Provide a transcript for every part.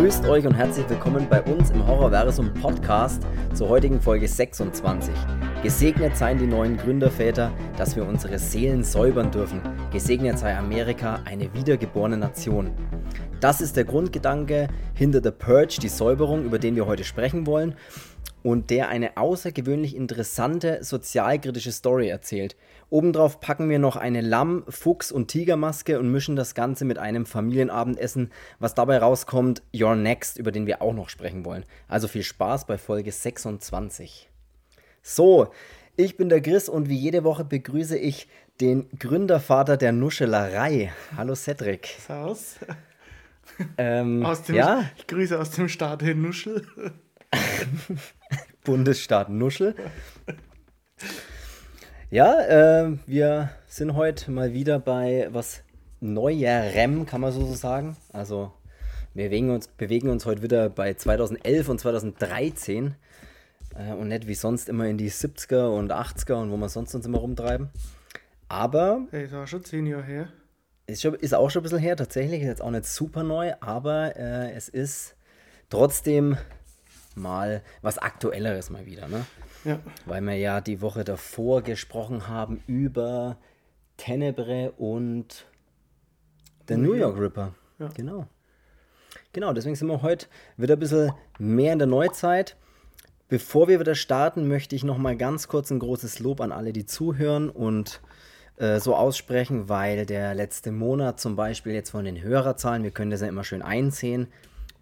Grüßt euch und herzlich willkommen bei uns im Horrorversum Podcast zur heutigen Folge 26. Gesegnet seien die neuen Gründerväter, dass wir unsere Seelen säubern dürfen. Gesegnet sei Amerika, eine wiedergeborene Nation. Das ist der Grundgedanke hinter The Purge, die Säuberung, über den wir heute sprechen wollen und der eine außergewöhnlich interessante sozialkritische Story erzählt. Obendrauf packen wir noch eine Lamm-, Fuchs- und Tigermaske und mischen das Ganze mit einem Familienabendessen. Was dabei rauskommt, Your Next, über den wir auch noch sprechen wollen. Also viel Spaß bei Folge 26. So, ich bin der Chris und wie jede Woche begrüße ich den Gründervater der Nuschelerei. Hallo Cedric. Servus. Ähm, Aus dem, ja, Ich grüße aus dem Staat Nuschel. Bundesstaat Nuschel. Ja, äh, wir sind heute mal wieder bei was Neuerem, kann man so so sagen. Also wir bewegen uns, bewegen uns heute wieder bei 2011 und 2013 äh, und nicht wie sonst immer in die 70er und 80er und wo wir sonst uns immer rumtreiben. Aber Hey, das war schon zehn Jahre her. ist, schon, ist auch schon ein bisschen her, tatsächlich. Ist jetzt auch nicht super neu, aber äh, es ist trotzdem mal was Aktuelleres mal wieder, ne? Ja. Weil wir ja die Woche davor gesprochen haben über Tenebre und der New York Ripper. Ja. Genau. Genau, deswegen sind wir heute wieder ein bisschen mehr in der Neuzeit. Bevor wir wieder starten, möchte ich noch mal ganz kurz ein großes Lob an alle, die zuhören und äh, so aussprechen, weil der letzte Monat zum Beispiel jetzt von den Hörerzahlen, wir können das ja immer schön einsehen,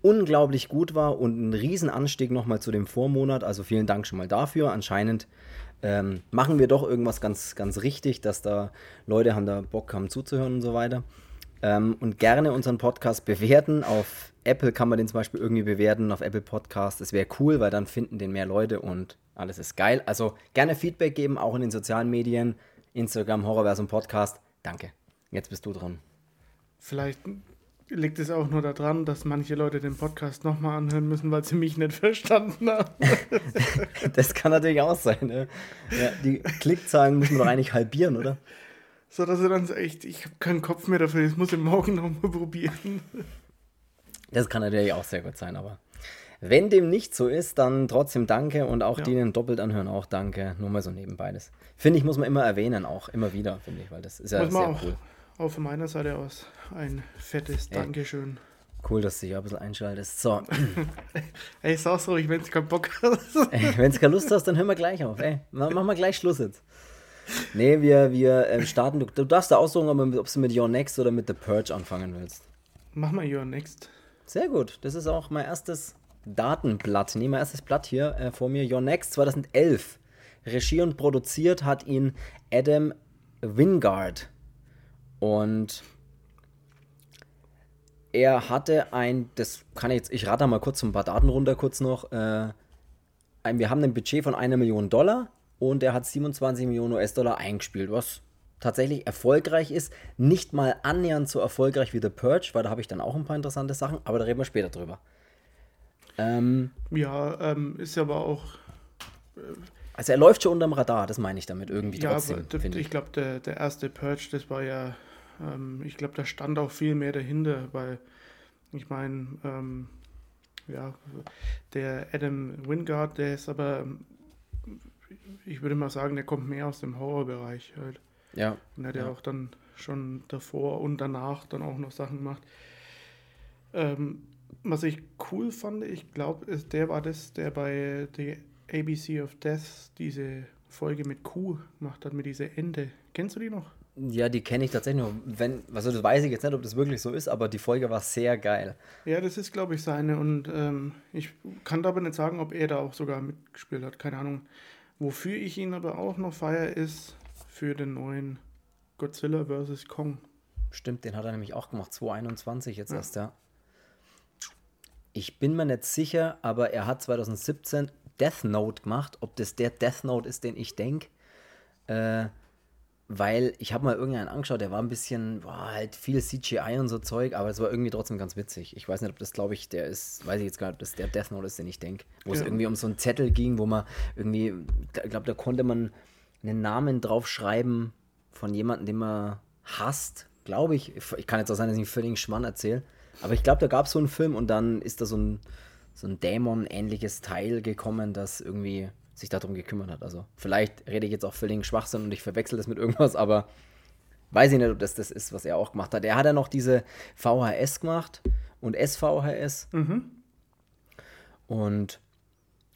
unglaublich gut war und ein Riesenanstieg nochmal zu dem Vormonat. Also vielen Dank schon mal dafür. Anscheinend ähm, machen wir doch irgendwas ganz, ganz richtig, dass da Leute haben da Bock haben zuzuhören und so weiter. Ähm, und gerne unseren Podcast bewerten. Auf Apple kann man den zum Beispiel irgendwie bewerten, auf Apple Podcast. Das wäre cool, weil dann finden den mehr Leute und alles ist geil. Also gerne Feedback geben, auch in den sozialen Medien, Instagram, Horrorversum Podcast. Danke. Jetzt bist du dran. Vielleicht liegt es auch nur daran, dass manche Leute den Podcast nochmal anhören müssen, weil sie mich nicht verstanden haben. Das kann natürlich auch sein. Ne? Ja, die Klickzahlen müssen wir doch eigentlich halbieren, oder? So dass sie dann so echt, ich habe keinen Kopf mehr dafür, das muss ich morgen nochmal probieren. Das kann natürlich auch sehr gut sein, aber wenn dem nicht so ist, dann trotzdem danke und auch Ja. die, die den doppelt anhören, auch danke. Nur mal so nebenbei. Das finde ich, muss man immer erwähnen, auch immer wieder, finde ich, weil das ist ja muss sehr auch, cool. Auch von meiner Seite aus ein fettes Ey. Dankeschön. Cool, dass du dich auch ein bisschen einschaltest. So, Ey, sag's ruhig, wenn du keinen Bock hast. wenn du keine Lust hast, dann hören wir gleich auf. Ey, ma- machen wir gleich Schluss jetzt. Nee, wir, wir ähm, starten. Du, du darfst da aussuchen, ob, ob du mit Your Next oder mit The Purge anfangen willst. Mach mal your next. Sehr gut. Das ist auch mein erstes Datenblatt. Nee, mein erstes Blatt hier äh, vor mir. Your Next 2011. Regie und produziert hat ihn Adam Wingard. Und er hatte ein, das kann ich jetzt, ich rate mal kurz ein paar Daten runter, kurz noch. Äh, ein, wir haben ein Budget von einer Million Dollar und er hat 27 Millionen US-Dollar eingespielt, was tatsächlich erfolgreich ist. Nicht mal annähernd so erfolgreich wie The Purge, weil da habe ich dann auch ein paar interessante Sachen, aber da reden wir später drüber. Ähm, Ja, ähm, ist aber auch, also er läuft schon unterm Radar, das meine ich damit irgendwie ja, trotzdem, aber ich ich. glaube, der, der erste Purge, das war ja, ähm, ich glaube, da stand auch viel mehr dahinter, weil ich meine, ähm, ja, der Adam Wingard, der ist aber, ich würde mal sagen, der kommt mehr aus dem Horrorbereich halt. Ja, Und er hat ja. Ja. auch dann schon davor und danach dann auch noch Sachen gemacht. Ähm, was ich cool fand, ich glaube, der war das, der bei The ABC of Death diese Folge mit Q gemacht hat, mit dieser Ente. Kennst du die noch? Ja die kenne ich tatsächlich nur. Wenn, also das weiß ich jetzt nicht, ob das wirklich so ist, aber die Folge war sehr geil. Ja, das ist, glaube ich, seine. Und ähm, ich kann aber nicht sagen, ob er da auch sogar mitgespielt hat. Keine Ahnung. Wofür ich ihn aber auch noch feier, ist für den neuen Godzilla vs. Kong. Stimmt, den hat er nämlich auch gemacht, 2021 jetzt Ja. erst, ja. Ich bin mir nicht sicher, aber er hat 2017 Death Note gemacht. Ob das der Death Note ist, den ich denke. Äh, weil ich habe mal irgendeinen angeschaut, der war ein bisschen, boah, halt viel CGI und so Zeug, aber es war irgendwie trotzdem ganz witzig. Ich weiß nicht, ob das, glaube ich, der ist, weiß ich jetzt gar nicht, ob das der Death Note ist, den ich denke. Wo es Ja. irgendwie um so einen Zettel ging, wo man irgendwie, ich glaube, da konnte man einen Namen draufschreiben von jemandem, den man hasst, glaube ich. Ich kann jetzt auch sein, dass ich einen völligen Schmann erzähle. Aber ich glaube, da gab es so einen Film und dann ist da so ein, so ein Dämon-ähnliches Teil gekommen, das irgendwie sich darum gekümmert hat. Also vielleicht rede ich jetzt auch völlig Schwachsinn und ich verwechsel das mit irgendwas, aber weiß ich nicht, ob das das ist, was er auch gemacht hat. Er hat ja noch diese VHS gemacht und SVHS. Mhm. Und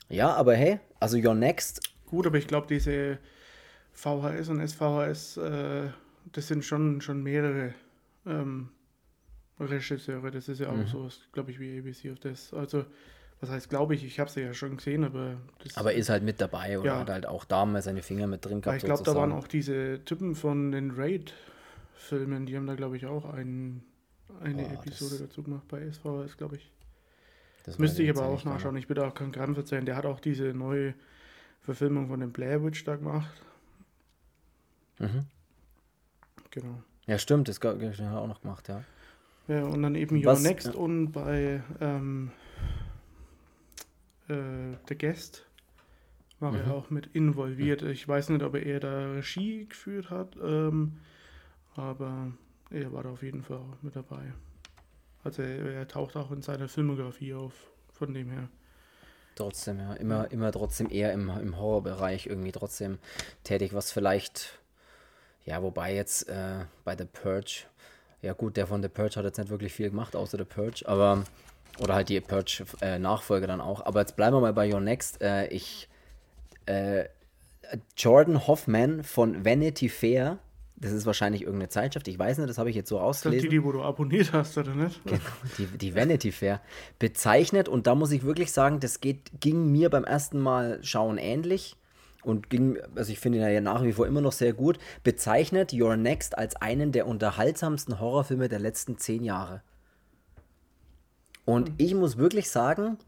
ja, aber hey, also Your Next. Gut, aber ich glaube, diese VHS und SVHS, äh, das sind schon, schon mehrere ähm, Regisseure. Das ist ja auch Mhm. so, glaube ich, wie ABC of das. Also, was heißt, glaube ich, ich habe sie ja schon gesehen, aber Aber ist halt mit dabei oder Ja. hat halt auch da mal seine Finger mit drin gehabt. ich glaube, da waren auch diese Typen von den Raid-Filmen, die haben da, glaube ich, auch ein, eine Boah, Episode dazu gemacht bei SVHS, glaube ich. Das Müsste ich aber auch nachschauen. Ich da auch kein Gramm verzeihen. Der hat auch diese neue Verfilmung von dem Blair Witch da gemacht. Mhm. Genau. Ja, stimmt, das hat er auch noch gemacht, ja. Ja, und dann eben Your Was- Next ja. und bei ähm, äh, The Guest war Mhm. er auch mit involviert. Ich weiß nicht, ob er da Regie geführt hat, ähm, aber er war da auf jeden Fall auch mit dabei. Also er, er taucht auch in seiner Filmografie auf, von dem her. Trotzdem, ja. Immer, immer trotzdem eher im, im Horrorbereich irgendwie trotzdem tätig, was vielleicht, ja, wobei jetzt äh, bei The Purge, ja gut, der von The Purge hat jetzt nicht wirklich viel gemacht, außer The Purge, aber, oder halt die Purge-Nachfolge dann auch. Aber jetzt bleiben wir mal bei Your Next. Äh, ich, äh, Jordan Hoffman von Vanity Fair, das ist wahrscheinlich irgendeine Zeitschrift, ich weiß nicht, das habe ich jetzt so das die, die, wo du abonniert hast, oder nicht? Genau, die, die Vanity Fair bezeichnet und da muss ich wirklich sagen, das geht, ging mir beim ersten Mal schauen ähnlich und ging, also ich finde ihn ja nach wie vor immer noch sehr gut, bezeichnet Your Next als einen der unterhaltsamsten Horrorfilme der letzten zehn Jahre. Und ich muss wirklich sagen,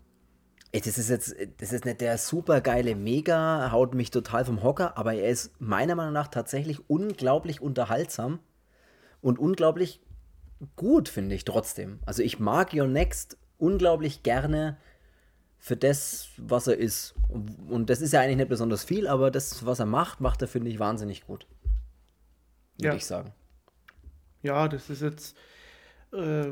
das ist jetzt, das ist nicht der super geile Mega, haut mich total vom Hocker, aber er ist meiner Meinung nach tatsächlich unglaublich unterhaltsam und unglaublich gut, finde ich trotzdem. Also ich mag Your Next unglaublich gerne für das, was er ist. Und und das ist ja eigentlich nicht besonders viel, aber das, was er macht, macht er, finde ich, wahnsinnig gut. Würde Ja. ich sagen. Ja, das ist jetzt. Äh,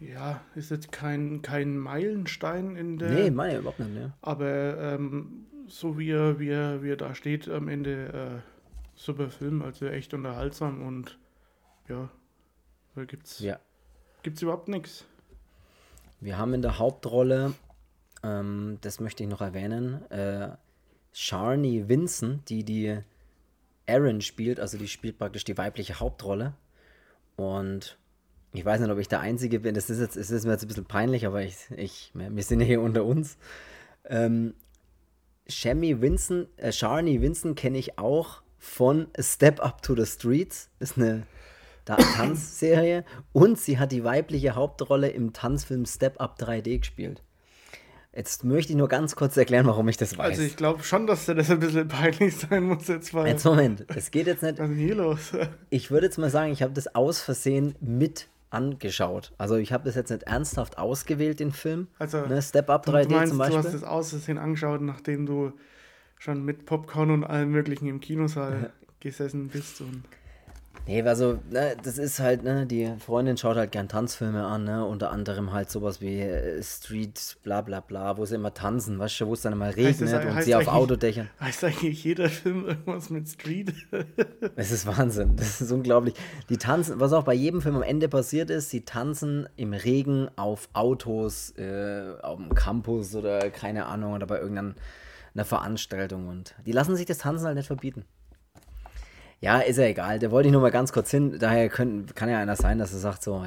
ja, ist jetzt kein, kein Meilenstein in der. nee, meine ich überhaupt nicht. Ne? Aber ähm, so wie er, wie, er, wie er da steht, am Ende äh, super Film, also echt unterhaltsam und ja, da gibt's, Ja. gibt's überhaupt nichts. Wir haben in der Hauptrolle, ähm, das möchte ich noch erwähnen, äh, Sharni Vincent, die die Erin spielt, also die spielt praktisch die weibliche Hauptrolle. Und ich weiß nicht, ob ich der Einzige bin, das ist jetzt, es ist mir jetzt ein bisschen peinlich, aber ich, ich, wir sind ja hier unter uns. Ähm, Shammy Vincent, äh, Sharni Vincent kenne ich auch von A Step Up to the Streets. Das ist eine Ta- Tanzserie. Und sie hat die weibliche Hauptrolle im Tanzfilm Step Up 3D gespielt. Jetzt möchte ich nur ganz kurz erklären, warum ich das weiß. Also ich glaube schon, dass dir das ein bisschen peinlich sein muss jetzt, weil. Jetzt Moment, es geht jetzt nicht. was ist denn hier los? Ich würde jetzt mal sagen, ich habe das aus Versehen mit angeschaut. Also ich habe das jetzt nicht ernsthaft ausgewählt, den Film. Also, ne, Step Up Du, 3D du meinst, zum du hast Beispiel. das aus Versehen angeschaut, nachdem du schon mit Popcorn und allem möglichen im Kinosaal gesessen bist und Nee, also, ne, das ist halt, ne, die Freundin schaut halt gern Tanzfilme an, ne, unter anderem halt sowas wie äh, Street, bla bla bla, wo sie immer tanzen, weißt du, wo es dann immer Heißt das- regnet und sie auf Autodächern. heißt eigentlich jeder Film irgendwas mit Street? Es ist Wahnsinn, das ist unglaublich. Die tanzen, was auch bei jedem Film am Ende passiert ist, sie tanzen im Regen auf Autos, äh, auf dem Campus oder keine Ahnung, oder bei irgendeiner einer Veranstaltung und die lassen sich das Tanzen halt nicht verbieten. Ja, ist ja egal. Da wollte ich nur mal ganz kurz hin. Daher können, kann ja einer sein, dass er sagt, so,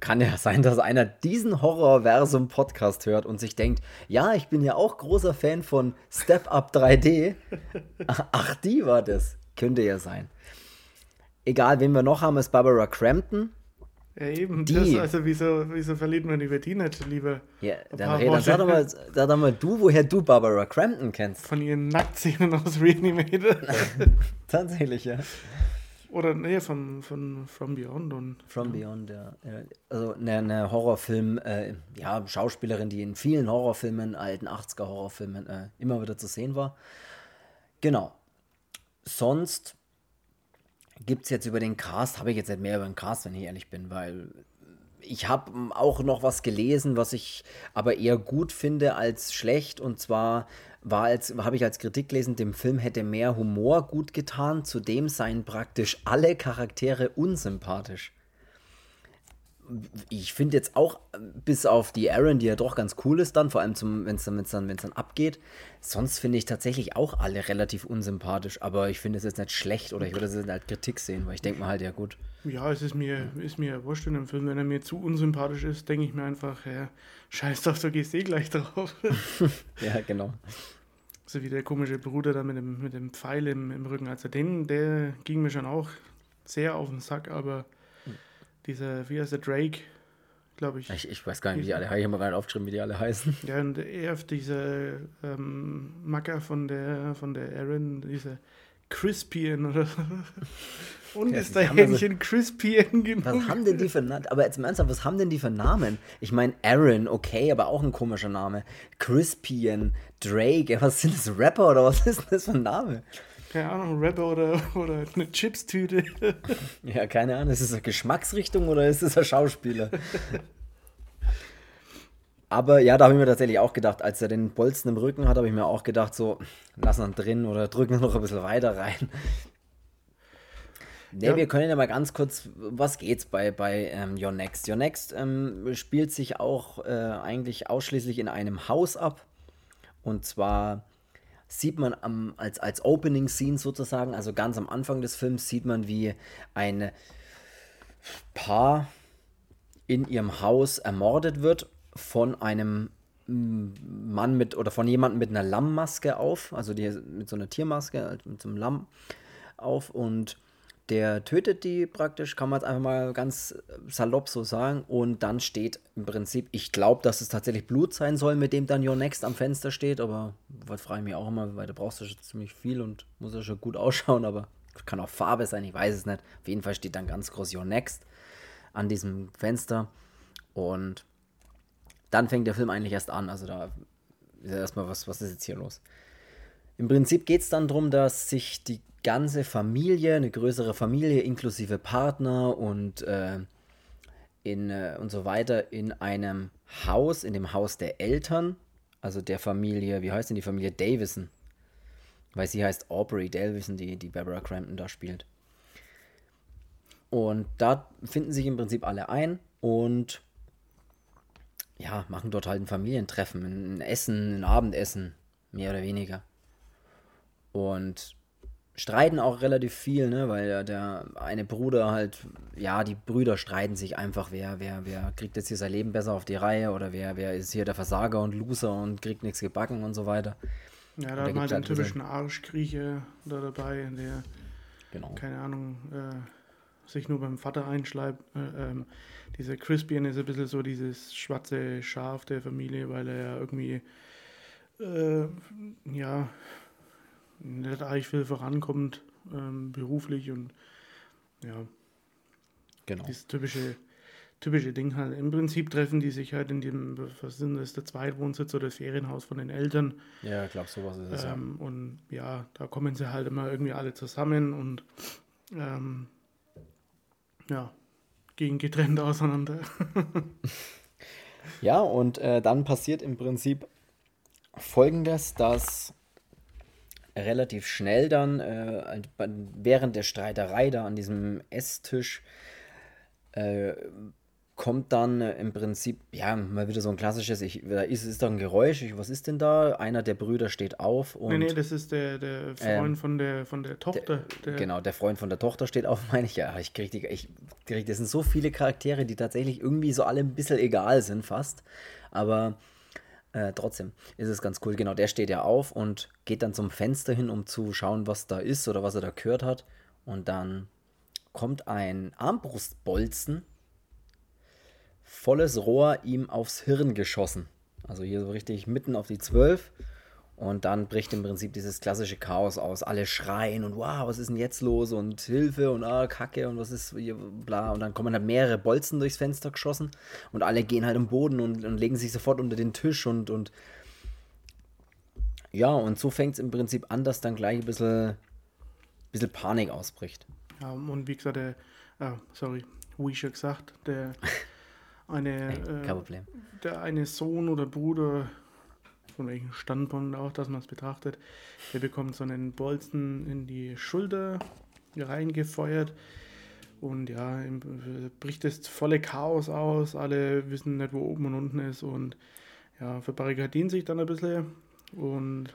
kann ja sein, dass einer diesen Horrorversum-Podcast hört und sich denkt, ja, ich bin ja auch großer Fan von Step Up 3D. Ach, die war das. Könnte ja sein. Egal, wen wir noch haben, ist Barbara Crampton. Ja, eben. Die. Das, also, wieso, wieso verliert man über die nicht lieber Ja, dann, red, dann sag, doch mal, sag doch mal du, woher du Barbara Crampton kennst. von ihren Nacktszenen aus Reanimated? Tatsächlich, ja. Oder nee, von, von From Beyond und From Beyond, ja. Ja, Also eine, eine Horrorfilm, äh, ja, Schauspielerin, die in vielen Horrorfilmen, alten 80er Horrorfilmen, äh, immer wieder zu sehen war. Genau. Sonst, gibt es jetzt über den Cast, habe ich jetzt nicht mehr über den Cast, wenn ich ehrlich bin, weil ich habe auch noch was gelesen, was ich aber eher gut finde als schlecht. Und zwar war als habe ich als Kritik gelesen, dem Film hätte mehr Humor gut getan. Zudem seien praktisch alle Charaktere unsympathisch ich finde jetzt auch, bis auf die Aaron, die ja doch ganz cool ist dann, vor allem wenn es dann, wenn's dann, wenn's dann abgeht, sonst finde ich tatsächlich auch alle relativ unsympathisch, aber ich finde es jetzt nicht schlecht oder ich würde es jetzt als Kritik sehen, weil ich denke mir halt, ja gut. Ja, es ist mir, ist mir wurscht in dem Film, wenn er mir zu unsympathisch ist, denke ich mir einfach, ja, scheiß doch, du gehst eh gleich drauf. ja, genau. So wie der komische Bruder da mit dem, mit dem Pfeil im, im Rücken, also den, der ging mir schon auch sehr auf den Sack, aber dieser, wie heißt der, Drake, glaube ich. ich. ich. weiß gar nicht, wie die alle heißen. Ich habe gar nicht aufgeschrieben, wie die alle heißen. Ja, und er, dieser ähm, Macker von der, von der Aaron, dieser Crispian oder Und ja, ist da Hähnchen also, Crispian genug? Was haben denn die für Namen? Aber jetzt im Ernst, was haben denn die für Namen? Ich meine, Aaron, okay, aber auch ein komischer Name. Crispian, Drake, was sind das, Rapper oder was ist das für ein Name? Keine Ahnung, Rapper oder, oder eine Chips-Tüte. ja, keine Ahnung, ist es eine Geschmacksrichtung oder ist es ein Schauspieler? Aber ja, da habe ich mir tatsächlich auch gedacht, als er den Bolzen im Rücken hat, habe ich mir auch gedacht, so, lass ihn drin oder drücken wir noch ein bisschen weiter rein. Ne, ja. wir können ja mal ganz kurz, was geht's bei, bei ähm, Your Next? Your Next ähm, spielt sich auch äh, eigentlich ausschließlich in einem Haus ab. Und zwar sieht man am, als, als Opening Scene sozusagen, also ganz am Anfang des Films, sieht man, wie ein Paar in ihrem Haus ermordet wird von einem Mann mit oder von jemandem mit einer Lammmaske auf, also die mit so einer Tiermaske, mit so einem Lamm auf und der tötet die praktisch, kann man jetzt einfach mal ganz salopp so sagen. Und dann steht im Prinzip, ich glaube, dass es tatsächlich Blut sein soll, mit dem dann Your Next am Fenster steht. Aber was frage ich mich auch immer, weil da brauchst du schon ziemlich viel und muss ja schon gut ausschauen. Aber kann auch Farbe sein, ich weiß es nicht. Auf jeden Fall steht dann ganz groß Your Next an diesem Fenster. Und dann fängt der Film eigentlich erst an. Also da ist ja erstmal, was, was ist jetzt hier los? Im Prinzip geht es dann darum, dass sich die ganze Familie, eine größere Familie inklusive Partner und, äh, in, äh, und so weiter in einem Haus, in dem Haus der Eltern, also der Familie, wie heißt denn die Familie Davison? Weil sie heißt Aubrey Davison, die, die Barbara Crampton da spielt. Und da finden sich im Prinzip alle ein und ja, machen dort halt ein Familientreffen, ein Essen, ein Abendessen, mehr oder weniger. Und streiten auch relativ viel, ne, weil der, der eine Bruder halt, ja, die Brüder streiten sich einfach, wer, wer, wer kriegt jetzt hier sein Leben besser auf die Reihe oder wer, wer ist hier der Versager und Loser und kriegt nichts gebacken und so weiter. Ja, da hat man halt den typischen Arschkrieche da dabei, der, genau. keine Ahnung, äh, sich nur beim Vater einschleibt. Äh, ähm, dieser Crispian ist ein bisschen so dieses schwarze Schaf der Familie, weil er ja irgendwie, äh, ja, nicht eigentlich viel vorankommt, ähm, beruflich und ja. Genau. Dieses typische, typische Ding halt. Im Prinzip treffen die sich halt in dem, was sind das, der Zweitwohnsitz oder das Ferienhaus von den Eltern. Ja, ich glaube, sowas ist es. Ähm, ja. Und ja, da kommen sie halt immer irgendwie alle zusammen und ähm, ja, gehen getrennt auseinander. ja, und äh, dann passiert im Prinzip folgendes, dass relativ schnell dann, äh, während der Streiterei da an diesem Esstisch, äh, kommt dann äh, im Prinzip, ja, mal wieder so ein klassisches, ich, da ist, ist da ein Geräusch, ich, was ist denn da? Einer der Brüder steht auf und... Nee, nee, das ist der, der Freund ähm, von, der, von der Tochter. Der, genau, der Freund von der Tochter steht auf, meine ich, ja, ich krieg die, ich krieg, das sind so viele Charaktere, die tatsächlich irgendwie so alle ein bisschen egal sind fast, aber äh, trotzdem ist es ganz cool. Genau, der steht ja auf und geht dann zum Fenster hin, um zu schauen, was da ist oder was er da gehört hat. Und dann kommt ein Armbrustbolzen, volles Rohr ihm aufs Hirn geschossen. Also hier so richtig mitten auf die Zwölf. Und dann bricht im Prinzip dieses klassische Chaos aus. Alle schreien und wow, was ist denn jetzt los? Und Hilfe und ah, Kacke und was ist hier, bla. Und dann kommen halt mehrere Bolzen durchs Fenster geschossen und alle gehen halt im Boden und, und legen sich sofort unter den Tisch und, und ja, und so fängt es im Prinzip an, dass dann gleich ein bisschen, bisschen Panik ausbricht. Ja, und wie gesagt, der, ah, sorry, wie schon gesagt, der eine, Ey, kein äh, der eine Sohn oder Bruder, von welchem Standpunkt auch, dass man es betrachtet, der bekommt so einen Bolzen in die Schulter reingefeuert. Und ja, bricht das volle Chaos aus. Alle wissen nicht, wo oben und unten ist. Und ja, verbarrikadieren sich dann ein bisschen. Und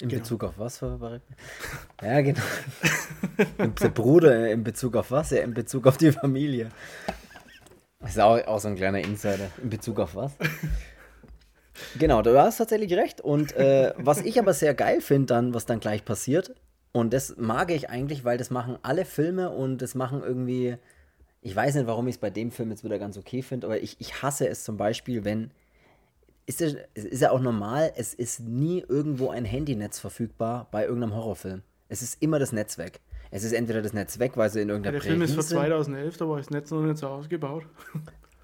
In Genau. Bezug auf was Barrik- Ja, genau. Der Bruder in Bezug auf was? Ja, in Bezug auf die Familie. Das ist auch, auch so ein kleiner Insider. In Bezug auf was? Genau, du hast tatsächlich recht. Und äh, was ich aber sehr geil finde, dann, was dann gleich passiert, und das mag ich eigentlich, weil das machen alle Filme und das machen irgendwie. Ich weiß nicht, warum ich es bei dem Film jetzt wieder ganz okay finde, aber ich, ich hasse es zum Beispiel, wenn ist ja, es ist ja auch normal, es ist nie irgendwo ein Handynetz verfügbar bei irgendeinem Horrorfilm. Es ist immer das Netz weg. Es ist entweder das Netz weg, weil sie in ja, irgendeiner der Film ist von sind. 2011, da war das Netz noch nicht so ausgebaut.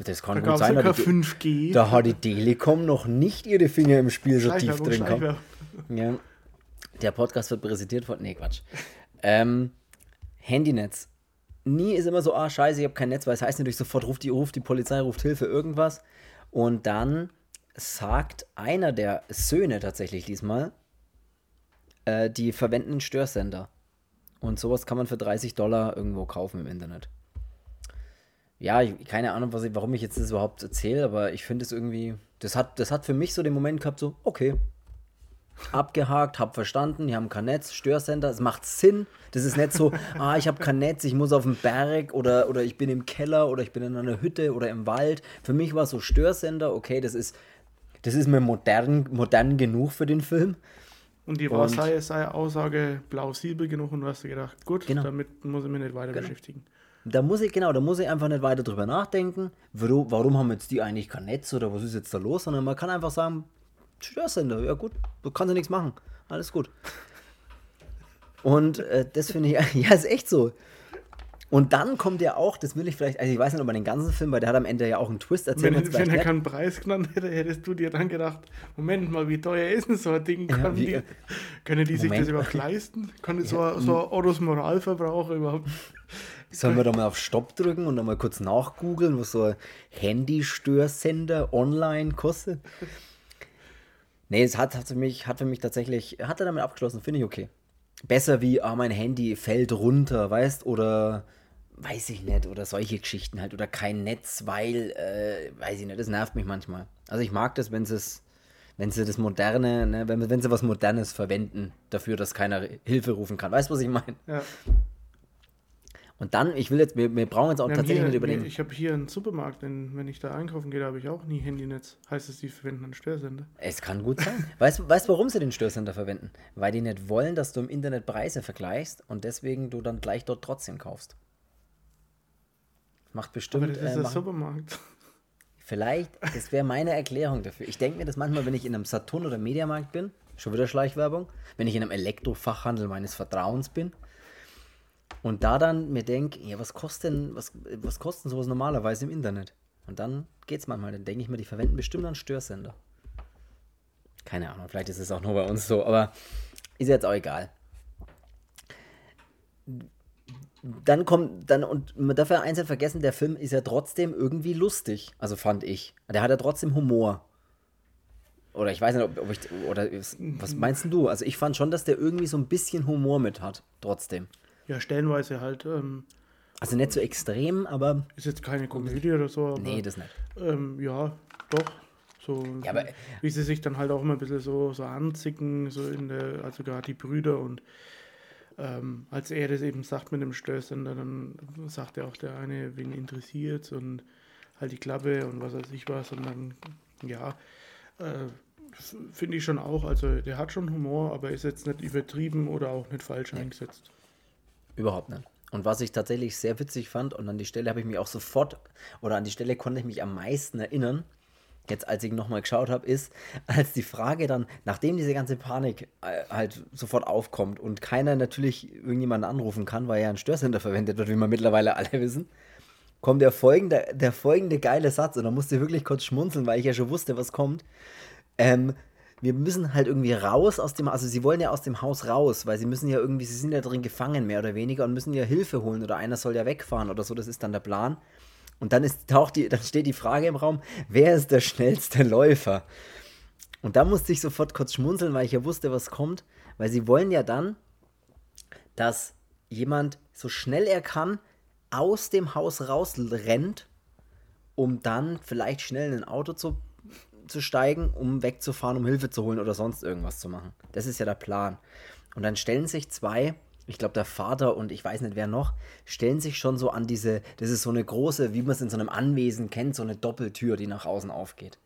Das Da kann gab gut sein. Da, die- 5G. da hat die Telekom noch nicht ihre Finger im Spiel so tief drin gehabt. Ja. Der Podcast wird präsentiert von. Nee, Quatsch. Ähm, Handynetz. Nie ist immer so, ah, scheiße, ich habe kein Netz, weil es heißt natürlich sofort, ruft die, ruft die Polizei, ruft Hilfe, irgendwas. Und dann sagt einer der Söhne tatsächlich diesmal, äh, die verwenden einen Störsender. Und sowas kann man für 30 Dollar irgendwo kaufen im Internet. Ja, ich, keine Ahnung, was ich, warum ich jetzt das überhaupt erzähle, aber ich finde es irgendwie, das hat, das hat für mich so den Moment gehabt, so, okay, abgehakt, hab verstanden, die haben kein Netz, Störsender, es macht Sinn. Das ist nicht so, ah, ich habe kein Netz, ich muss auf den Berg oder, oder ich bin im Keller oder ich bin in einer Hütte oder im Wald. Für mich war so Störsender, okay, das ist, das ist mir modern, modern genug für den Film. Und die war sei, sei Aussage plausibel genug und du hast dir gedacht, gut, Genau. damit muss ich mich nicht weiter Genau. beschäftigen. Da muss ich, genau, da muss ich einfach nicht weiter drüber nachdenken, warum, warum haben jetzt die eigentlich kein Netz oder was ist jetzt da los, sondern man kann einfach sagen, Störsender, ja gut, du kannst ja nichts machen, alles gut. Und äh, das finde ich, ja, ist echt so. Und dann kommt ja auch, das will ich vielleicht, also ich weiß nicht, ob man den ganzen Film, weil der hat am Ende ja auch einen Twist erzählt. Wenn, wenn er nicht. keinen Preis genannt hätte, hättest du dir dann gedacht, Moment mal, wie teuer ist denn so ein Ding? Können, wie- die, können die sich das überhaupt leisten? Kann so, ein- so ein Ottos Moralverbraucher überhaupt? Sollen wir da mal auf Stopp drücken und dann mal kurz nachgoogeln, was so ein Handy-Störsender online kostet? Nee, es hat, hat, für mich, hat für mich tatsächlich, hat er damit abgeschlossen, finde ich okay. Besser wie, ah, mein Handy fällt runter, weißt, oder weiß ich nicht, oder solche Geschichten halt, oder kein Netz, weil, äh, weiß ich nicht, das nervt mich manchmal. Also ich mag das, wenn sie es, wenn sie das Moderne, ne, wenn, wenn sie was Modernes verwenden, dafür, dass keiner Hilfe rufen kann. Weißt du, was ich meine? Ja. Und dann, ich will jetzt, wir, wir brauchen jetzt auch haben tatsächlich hier, nicht über den. Ich habe hier einen Supermarkt, denn wenn ich da einkaufen gehe, da habe ich auch nie Handynetz. Heißt es, die verwenden einen Störsender? Es kann gut sein. Weißt du, weißt, warum sie den Störsender verwenden? Weil die nicht wollen, dass du im Internet Preise vergleichst und deswegen du dann gleich dort trotzdem kaufst. Macht Aber bestimmt. das ist äh, der Supermarkt. vielleicht, das wäre meine Erklärung dafür. Ich denke mir das manchmal, wenn ich in einem Saturn oder Mediamarkt bin, schon wieder Schleichwerbung, wenn ich in einem Elektrofachhandel meines Vertrauens bin und da dann mir denke, ja, was kostet denn, was, was kostet sowas normalerweise im Internet? Und dann geht's manchmal, dann denke ich mir, die verwenden bestimmt einen Störsender. Keine Ahnung, vielleicht ist es auch nur bei uns so, aber ist jetzt auch egal. Dann kommt, dann, und man darf ja eins nicht vergessen, der Film ist ja trotzdem irgendwie lustig. Also fand ich. Der hat ja trotzdem Humor. Oder ich weiß nicht, ob, ob ich, oder was meinst du? Also ich fand schon, dass der irgendwie so ein bisschen Humor mit hat, trotzdem. Ja, stellenweise halt. Ähm, Also nicht so extrem, aber ist jetzt keine Komödie oder so, aber nee, das nicht. ähm, ja, doch. So, Ja, aber- wie sie sich dann halt auch immer ein bisschen so, so anzicken, so in der, also gerade die Brüder und ähm, als er das eben sagt mit dem Störsender, dann sagt er auch der eine, wen interessiert und halt die Klappe und was weiß ich was und dann, ja, äh, finde ich schon auch, also der hat schon Humor, aber ist jetzt nicht übertrieben oder auch nicht falsch eingesetzt. Überhaupt nicht. Und was ich tatsächlich sehr witzig fand, und an die Stelle habe ich mich auch sofort, oder an die Stelle konnte ich mich am meisten erinnern, jetzt als ich nochmal geschaut habe, ist, als die Frage dann, nachdem diese ganze Panik äh, halt sofort aufkommt und keiner natürlich irgendjemanden anrufen kann, weil ja ein Störsender verwendet wird, wie wir mittlerweile alle wissen, kommt der folgende, der folgende geile Satz, und da musste ich wirklich kurz schmunzeln, weil ich ja schon wusste, was kommt. Ähm, wir müssen halt irgendwie raus aus dem, also sie wollen ja aus dem Haus raus, weil sie müssen ja irgendwie, sie sind ja drin gefangen, mehr oder weniger, und müssen ja Hilfe holen oder einer soll ja wegfahren oder so, das ist dann der Plan. Und dann ist, taucht die, dann steht die Frage im Raum, wer ist der schnellste Läufer? Und da musste ich sofort kurz schmunzeln, weil ich ja wusste, was kommt, weil sie wollen ja dann, dass jemand so schnell er kann aus dem Haus rausrennt, um dann vielleicht schnell in ein Auto zu zu steigen, um wegzufahren, um Hilfe zu holen oder sonst irgendwas zu machen. Das ist ja der Plan. Und dann stellen sich zwei, ich glaube der Vater und ich weiß nicht wer noch, stellen sich schon so an diese, das ist so eine große, wie man es in so einem Anwesen kennt, so eine Doppeltür, die nach außen aufgeht.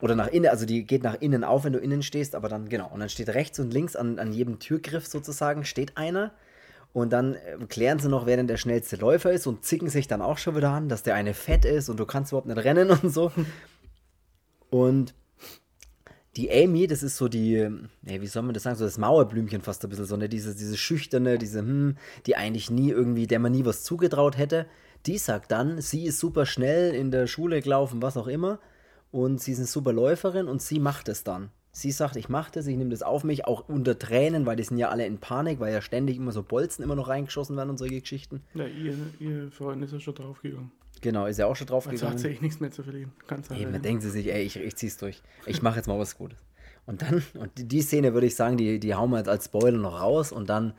Oder nach innen, also die geht nach innen auf, wenn du innen stehst, aber dann, genau. Und dann steht rechts und links an, an jedem Türgriff sozusagen, steht einer. Und dann äh, klären sie noch, wer denn der schnellste Läufer ist und zicken sich dann auch schon wieder an, dass der eine fett ist und du kannst überhaupt nicht rennen und so. Und die Amy, das ist so die, nee, wie soll man das sagen, so das Mauerblümchen fast ein bisschen, so ne, diese, diese schüchterne, diese, hm, die eigentlich nie irgendwie, der man nie was zugetraut hätte, die sagt dann, sie ist super schnell in der Schule gelaufen, was auch immer, und sie ist eine super Läuferin und sie macht es dann. Sie sagt, ich mache das, ich nehme das auf mich, auch unter Tränen, weil die sind ja alle in Panik, weil ja ständig immer so Bolzen immer noch reingeschossen werden und solche Geschichten. Ja, ihr, ihr Freund ist ja schon draufgegangen. Genau, ist ja auch schon drauf gegangen. hat sie eh nichts mehr zu verlieren. Ganz Eben, dann denken sie sich, ey, ich, ich zieh's durch. Ich mache jetzt mal was Gutes. Und dann, und die, die Szene würde ich sagen, die, die hauen wir jetzt als Spoiler noch raus und dann,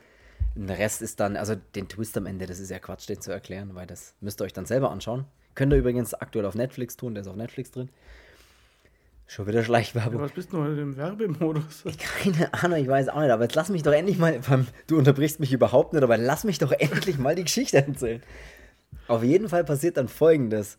der Rest ist dann, also den Twist am Ende, das ist ja Quatsch, den zu erklären, weil das müsst ihr euch dann selber anschauen. Könnt ihr übrigens aktuell auf Netflix tun, der ist auf Netflix drin. Schon wieder Ja, Schleichwerbung. was bist du heute im Werbemodus? Keine Ahnung, ich weiß auch nicht, aber jetzt lass mich doch endlich mal, du unterbrichst mich überhaupt nicht, aber lass mich doch endlich mal die Geschichte erzählen. Auf jeden Fall passiert dann folgendes.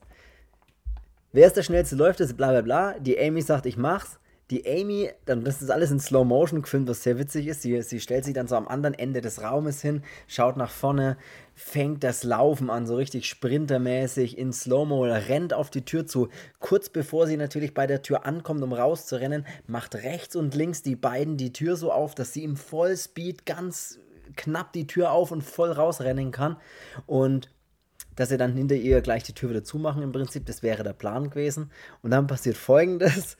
Wer ist der schnellste läuft, ist bla bla bla. Die Amy sagt, ich mach's. Die Amy, dann das ist alles in Slow Motion gefilmt, was sehr witzig ist. Sie, sie stellt sich dann so am anderen Ende des Raumes hin, schaut nach vorne, fängt das Laufen an, so richtig sprintermäßig in Slow-Mo, rennt auf die Tür zu. Kurz bevor sie natürlich bei der Tür ankommt, um rauszurennen, macht rechts und links die beiden die Tür so auf, dass sie im Vollspeed ganz knapp die Tür auf und voll rausrennen kann. Und dass sie dann hinter ihr gleich die Tür wieder zumachen im Prinzip. Das wäre der Plan gewesen. Und dann passiert folgendes.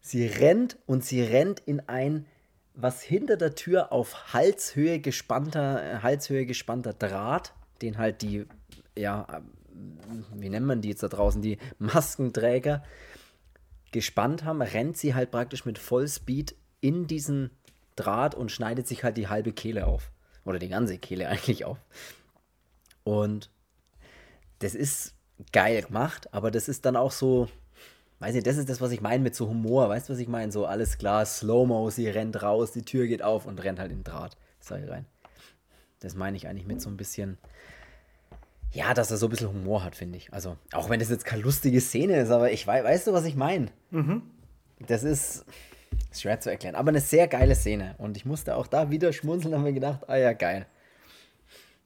Sie rennt und sie rennt in ein, was hinter der Tür auf Halshöhe gespannter, Halshöhe gespannter Draht, den halt die, ja, äh, wie nennt man die jetzt da draußen, die Maskenträger gespannt haben, rennt sie halt praktisch mit Vollspeed in diesen Draht und schneidet sich halt die halbe Kehle auf. Oder die ganze Kehle eigentlich auf. Und das ist geil gemacht, aber das ist dann auch so, weiß nicht, das ist das, was ich meine mit so Humor, weißt du, was ich meine? So alles klar, Slow-Mo, sie rennt raus, die Tür geht auf und rennt halt in den Draht. Ich rein. Das meine ich eigentlich mit so ein bisschen, ja, dass er so ein bisschen Humor hat, finde ich. Also, auch wenn das jetzt keine lustige Szene ist, aber ich weiß, weißt du, was ich meine? Das ist ist schwer zu erklären, aber eine sehr geile Szene. Und ich musste auch da wieder schmunzeln und habe mir gedacht, ah ja, geil.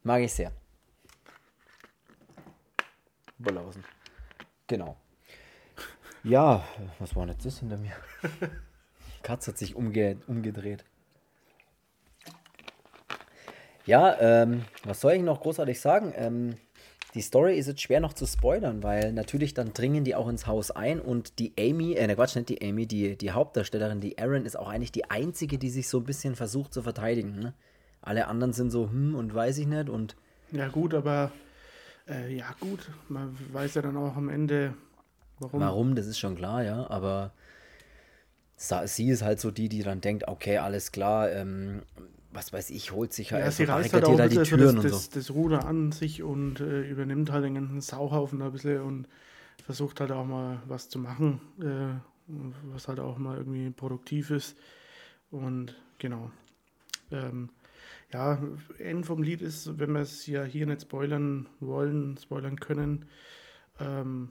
Mag ich sehr. Oberlausen. Genau. Ja, was war denn jetzt das hinter mir? Katz hat sich umge umgedreht. Ja, ähm, was soll ich noch großartig sagen? Ähm, die Story ist jetzt schwer noch zu spoilern, weil natürlich dann dringen die auch ins Haus ein und die Amy, äh, ne Quatsch, nicht die Amy, die, die Hauptdarstellerin, die Erin, ist auch eigentlich die einzige, die sich so ein bisschen versucht zu verteidigen. Ne? Alle anderen sind so, hm, und weiß ich nicht und Ja, gut, aber äh, ja, gut. Man weiß ja dann auch am Ende, warum. Warum, das ist schon klar, ja, aber sie ist halt so die, die dann denkt, okay, alles klar, ähm, was weiß ich, holt sich halt, Ja, sie reißt halt auch halt die Türen das, und das, so. das Ruder an sich und äh, übernimmt halt den ganzen Sauhaufen da ein bisschen und versucht halt auch mal was zu machen, äh, was halt auch mal irgendwie produktiv ist. Und genau. Ähm, ja, Ende vom Lied ist, wenn wir es ja hier nicht spoilern wollen, spoilern können, ähm,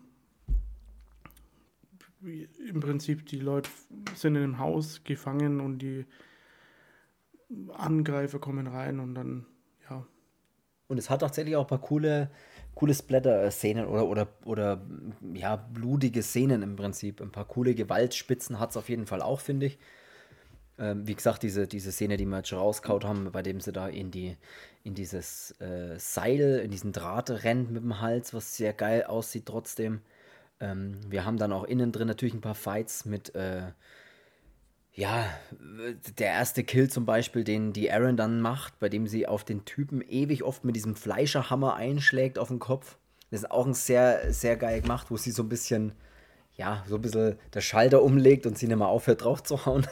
im Prinzip die Leute sind in einem Haus gefangen und die Angreifer kommen rein und dann, ja, Und es hat tatsächlich auch ein paar coole, coole Splatter-Szenen oder, oder, oder ja, blutige Szenen im Prinzip. Ein paar coole Gewaltspitzen hat es auf jeden Fall auch, finde ich. Ähm, wie gesagt, diese, diese Szene, die wir jetzt schon rauskaut haben, bei dem sie da in, die, in dieses äh, Seil, in diesen Draht rennt mit dem Hals, was sehr geil aussieht trotzdem. Ähm, wir haben dann auch innen drin natürlich ein paar Fights mit, äh, ja, der erste Kill zum Beispiel, den die Aaron dann macht, bei dem sie auf den Typen ewig oft mit diesem Fleischerhammer einschlägt auf den Kopf. Das ist auch ein sehr, sehr geil gemacht, wo sie so ein bisschen, ja, so ein bisschen der Schalter umlegt und sie nicht mehr aufhört drauf zu hauen.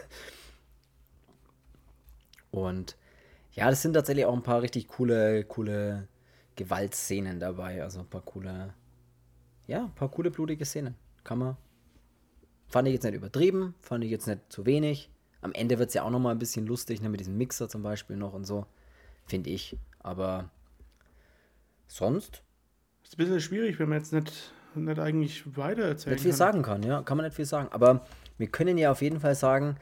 Und ja, das sind tatsächlich auch ein paar richtig coole, coole Gewaltszenen dabei. Also ein paar coole, ja, ein paar coole blutige Szenen. Kann man. Fand ich jetzt nicht übertrieben, fand ich jetzt nicht zu wenig. Am Ende wird es ja auch nochmal ein bisschen lustig, ne, mit diesem Mixer zum Beispiel noch und so. Finde ich. Aber sonst. Ist ein bisschen schwierig, wenn man jetzt nicht, nicht eigentlich weiter erzählen Nicht viel kann. sagen kann, ja. Kann man nicht viel sagen. Aber wir können ja auf jeden Fall sagen,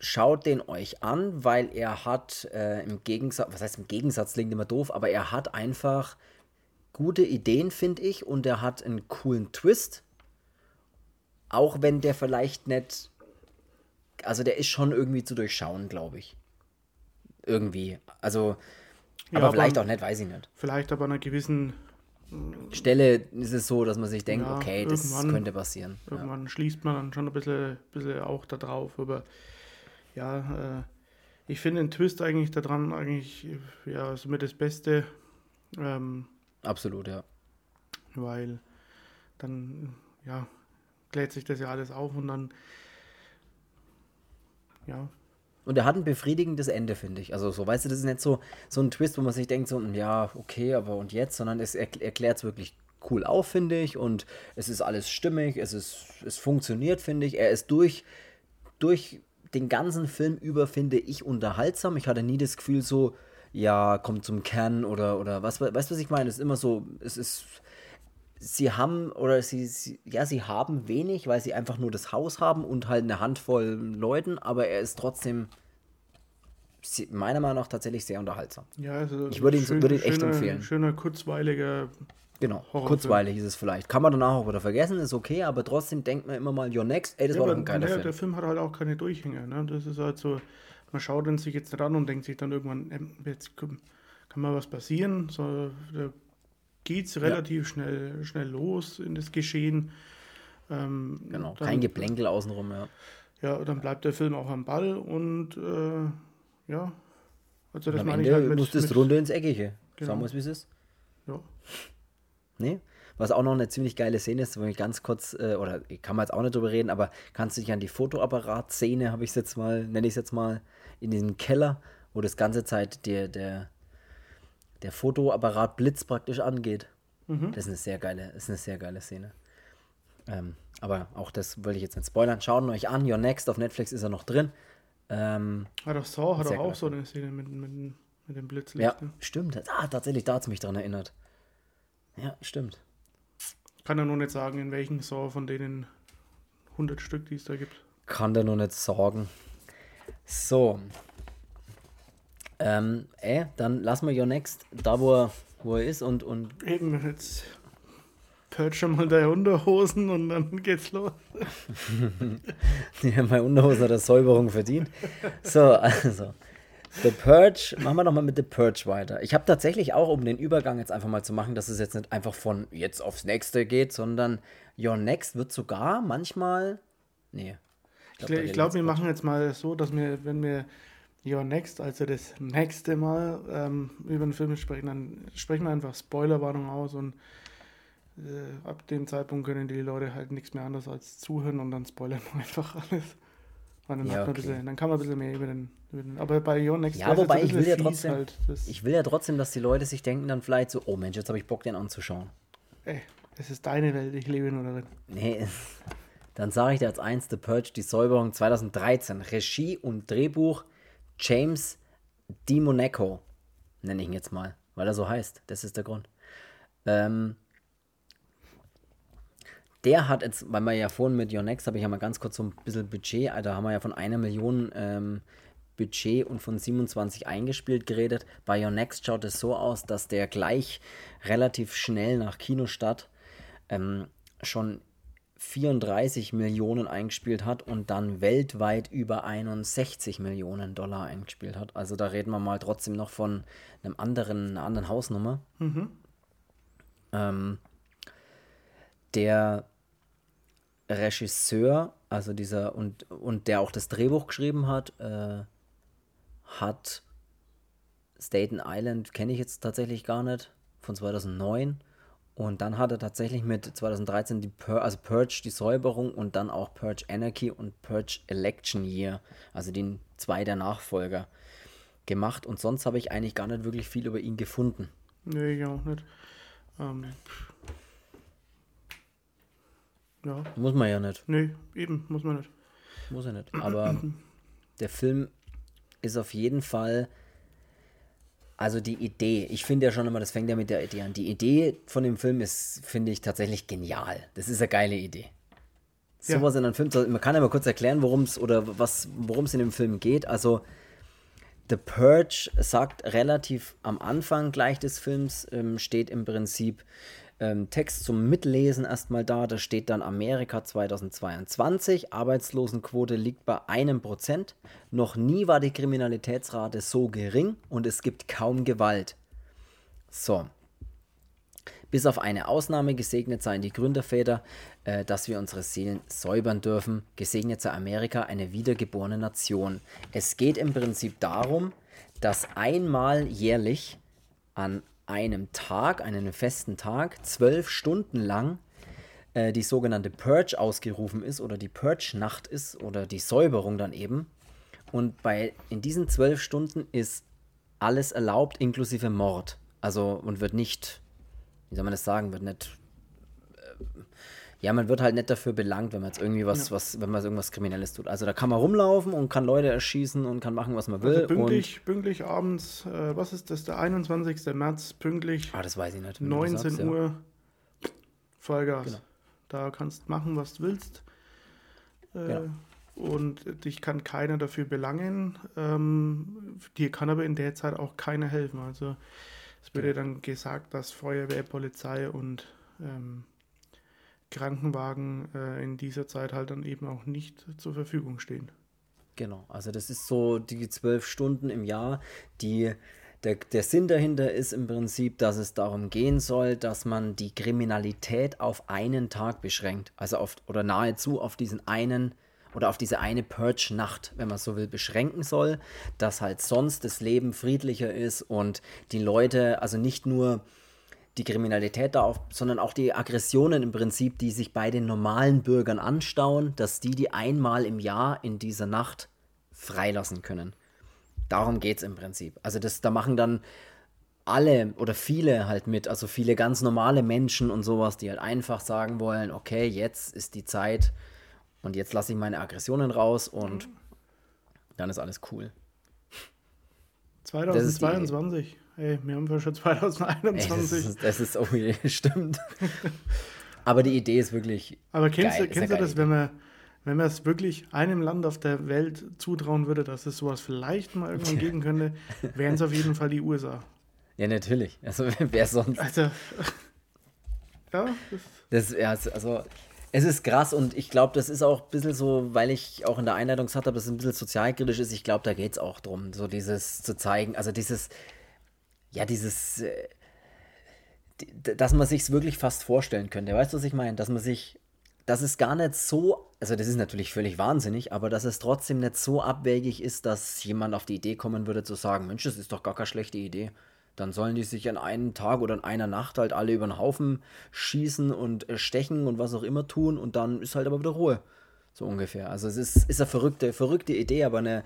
schaut den euch an, weil er hat äh, im Gegensatz, was heißt im Gegensatz, klingt immer doof, aber er hat einfach gute Ideen, finde ich, und er hat einen coolen Twist. Auch wenn der vielleicht nicht, also der ist schon irgendwie zu durchschauen, glaube ich. Irgendwie. Also, Ja, aber aber- vielleicht auch nicht, weiß ich nicht. Vielleicht aber an einer gewissen, Stelle ist es so, dass man sich denkt, Ja, okay, das könnte passieren. Ja. irgendwann schließt man dann schon ein bisschen, bisschen auch da drauf. Aber ja, äh, ich finde den Twist eigentlich daran eigentlich ja, somit das Beste, ähm, Absolut, ja. weil dann ja, klärt sich das ja alles auf und dann ja, Und er hat ein befriedigendes Ende, finde ich. Also so, weißt du, das ist nicht so, so ein Twist, wo man sich denkt, so, hm, ja, okay, aber und jetzt, sondern es erk- erklärt es wirklich cool auf, finde ich. Und es ist alles stimmig, es ist, es funktioniert, finde ich. Er ist durch, durch den ganzen Film über, finde ich, unterhaltsam. Ich hatte nie das Gefühl so, ja, kommt zum Kern oder, oder was, weißt du, was ich meine? Es ist immer so, es ist, sie haben oder sie, sie, ja, sie haben wenig, weil sie einfach nur das Haus haben und halt eine Handvoll Leuten, aber er ist trotzdem sie- meiner Meinung nach tatsächlich sehr unterhaltsam. ja also Ich würde ihn- würde ihn echt schöner, empfehlen. Schöner, kurzweiliger Genau, Horrorfilm. kurzweilig ist es vielleicht. Kann man danach auch wieder vergessen, ist okay, aber trotzdem denkt man immer mal, your next, ey, das Ja, war doch ein geiler der, Film. der Film hat halt auch keine Durchhänge. Ne? Das ist halt so, man schaut ihn sich jetzt nicht an und denkt sich dann irgendwann, ähm, jetzt kann mal was passieren. So, da geht es relativ schnell, schnell los in das Geschehen. Ähm, Genau, dann, kein Geplänkel außenrum, ja. Ja, dann bleibt der Film auch am Ball und äh, ja, also das Am meine Ende ich halt mit, muss das mit Runde ins Eckige. Genau. Sagen wir es, wie es ist. ja. Nee. Was auch noch eine ziemlich geile Szene ist, wo ich ganz kurz, äh, oder kann man jetzt auch nicht drüber reden, aber kannst du dich an die Fotoapparat-Szene, habe ich es jetzt mal, nenne ich es jetzt mal, in diesem Keller, wo das ganze Zeit der, der, der Fotoapparat Blitz praktisch angeht. Mhm. Das ist eine sehr geile, ist eine sehr geile Szene. Ähm, aber auch das wollte ich jetzt nicht spoilern. Schaut ihn euch an, Your Next auf Netflix ist er noch drin. Ähm, Hat auch Saw hat auch geil. so eine Szene mit, mit, mit dem Blitzlicht. ja, Ne? stimmt. Ah, tatsächlich, da hat es mich dran erinnert. Ja, stimmt. Kann ja nur nicht sagen, in welchen Saw von denen 100 Stück, die es da gibt. Kann der nur nicht sagen. So. Ähm, äh, dann lassen wir Your Next da, wo er, wo er ist und, und Eben, jetzt pört schon mal deine Unterhosen und dann geht's los. ja, meine Unterhose hat eine Säuberung verdient. So, also. The Purge, machen wir doch mal mit The Purge weiter. Ich habe tatsächlich auch, um den Übergang jetzt einfach mal zu machen, dass es jetzt nicht einfach von jetzt aufs nächste geht, sondern Your Next wird sogar manchmal. Nee. Ich, glaube, wir jetzt machen jetzt mal so, dass wir, wenn wir Your Next, also das nächste Mal ähm, über den Film sprechen, dann sprechen wir einfach Spoilerwarnung aus und äh, ab dem Zeitpunkt können die Leute halt nichts mehr anderes als zuhören und dann spoilern wir einfach alles. Weil dann, Ja, okay. bisschen, dann kann man ein bisschen mehr über den, über den aber bei Your Next Ja, wobei ich will ja trotzdem- Halt, Ich will ja trotzdem, dass die Leute sich denken dann vielleicht so, oh Mensch, jetzt habe ich Bock, den anzuschauen. ey, es ist deine Welt, ich lebe nur darin. Nee, dann sage ich dir als eins The Purge, die Säuberung 2013. Regie und Drehbuch James DiMonaco, nenne ich ihn jetzt mal, weil er so heißt. Das ist der Grund. Ähm, der hat jetzt, weil wir ja vorhin mit Your Next, habe ich ja mal ganz kurz so ein bisschen Budget, da haben wir ja von einer Million ähm, Budget und von 27 eingespielt geredet. Bei Your Next schaut es so aus, dass der gleich relativ schnell nach Kinostart ähm, schon 34 Millionen eingespielt hat und dann weltweit über 61 Millionen Dollar eingespielt hat. Also da reden wir mal trotzdem noch von einem anderen, einer anderen Hausnummer. Ähm, der Regisseur also dieser, und, und der auch das Drehbuch geschrieben hat, äh, hat Staten Island, kenne ich jetzt tatsächlich gar nicht, von 2009. Und dann hat er tatsächlich mit 2013 die Pur also Purge, die Säuberung und dann auch Purge Anarchy und Purge Election Year, also die zwei der Nachfolger, gemacht. Und sonst habe ich eigentlich gar nicht wirklich viel über ihn gefunden. Nee, ich auch nicht. Ähm, ja. Muss man ja nicht. Nee, eben, muss man nicht. Muss er nicht. Aber der Film ist auf jeden Fall. Also die Idee, ich finde ja schon immer, das fängt ja mit der Idee an. Die Idee von dem Film ist, finde ich, tatsächlich genial. Das ist eine geile Idee. Ja. Sowas in einem Film, man kann ja mal kurz erklären, worum es oder was, worum es in dem Film geht. Also The Purge sagt relativ am Anfang gleich des Films, ähm, steht im Prinzip ähm, Text zum Mitlesen erstmal da. Da steht dann Amerika 2022. Arbeitslosenquote liegt bei einem Prozent. Noch nie war die Kriminalitätsrate so gering und es gibt kaum Gewalt. So. Bis auf eine Ausnahme gesegnet seien die Gründerväter, äh, dass wir unsere Seelen säubern dürfen. Gesegnet sei Amerika, eine wiedergeborene Nation. Es geht im Prinzip darum, dass einmal jährlich an einem Tag, einem festen Tag, zwölf Stunden lang äh, die sogenannte Purge ausgerufen ist oder die Purge-Nacht ist oder die Säuberung dann eben. Und bei, in diesen zwölf Stunden ist alles erlaubt, inklusive Mord. Also und wird nicht, wie soll man das sagen, wird nicht. Äh, ja, man wird halt nicht dafür belangt, wenn man jetzt irgendwie was, Ja. was, wenn man irgendwas Kriminelles tut. Also da kann man rumlaufen und kann Leute erschießen und kann machen, was man will. Also pünktlich, pünktlich abends, äh, was ist das, der 21. März, pünktlich ah, das weiß ich nicht. wenn du 19 sagst, ja. Uhr, Vollgas. Genau. Da kannst machen, was du willst. Äh, Genau. Und dich kann keiner dafür belangen. Ähm, dir kann aber in der Zeit auch keiner helfen. Also es wird ja dann gesagt, dass Feuerwehr, Polizei und ähm, Krankenwagen äh, in dieser Zeit halt dann eben auch nicht zur Verfügung stehen. Genau, also das ist so die zwölf Stunden im Jahr, die der, der Sinn dahinter ist im Prinzip, dass es darum gehen soll, dass man die Kriminalität auf einen Tag beschränkt. Also auf, oder nahezu auf diesen einen oder auf diese eine Purge-Nacht, wenn man so will, beschränken soll, dass halt sonst das Leben friedlicher ist und die Leute, also nicht nur die Kriminalität da auf, sondern auch die Aggressionen im Prinzip, die sich bei den normalen Bürgern anstauen, dass die die einmal im Jahr in dieser Nacht freilassen können. Darum geht es im Prinzip. Also das, da machen dann alle oder viele halt mit, also viele ganz normale Menschen und sowas, die halt einfach sagen wollen, okay, jetzt ist die Zeit und jetzt lasse ich meine Aggressionen raus und dann ist alles cool. ist die 2022. Ey, wir haben ja schon Ey, das 2021. ist, das ist, oh je, stimmt. Aber die Idee ist wirklich Aber kennst, geil, du, kennst du das, wenn man, wenn man es wirklich einem Land auf der Welt zutrauen würde, dass es sowas vielleicht mal irgendwann geben könnte, wären es auf jeden Fall die USA. Ja, natürlich. Also wer sonst. Also, ja, das, ja, es- also, es ist krass und ich glaube, das ist auch ein bisschen so, weil ich auch in der Einleitung gesagt habe, dass es ein bisschen sozialkritisch ist. Ich glaube, da geht es auch drum, so dieses zu zeigen, also dieses, ja, dieses, äh, dass man sich es wirklich fast vorstellen könnte. Weißt du, was ich meine? Dass man sich, dass es gar nicht so, also das ist natürlich völlig wahnsinnig, aber dass es trotzdem nicht so abwegig ist, dass jemand auf die Idee kommen würde zu sagen, Mensch, das ist doch gar keine schlechte Idee. Dann sollen die sich an einem Tag oder in einer Nacht halt alle über den Haufen schießen und äh, stechen und was auch immer tun und dann ist halt aber wieder Ruhe. So ungefähr. Also es ist, ist eine verrückte, verrückte Idee, aber eine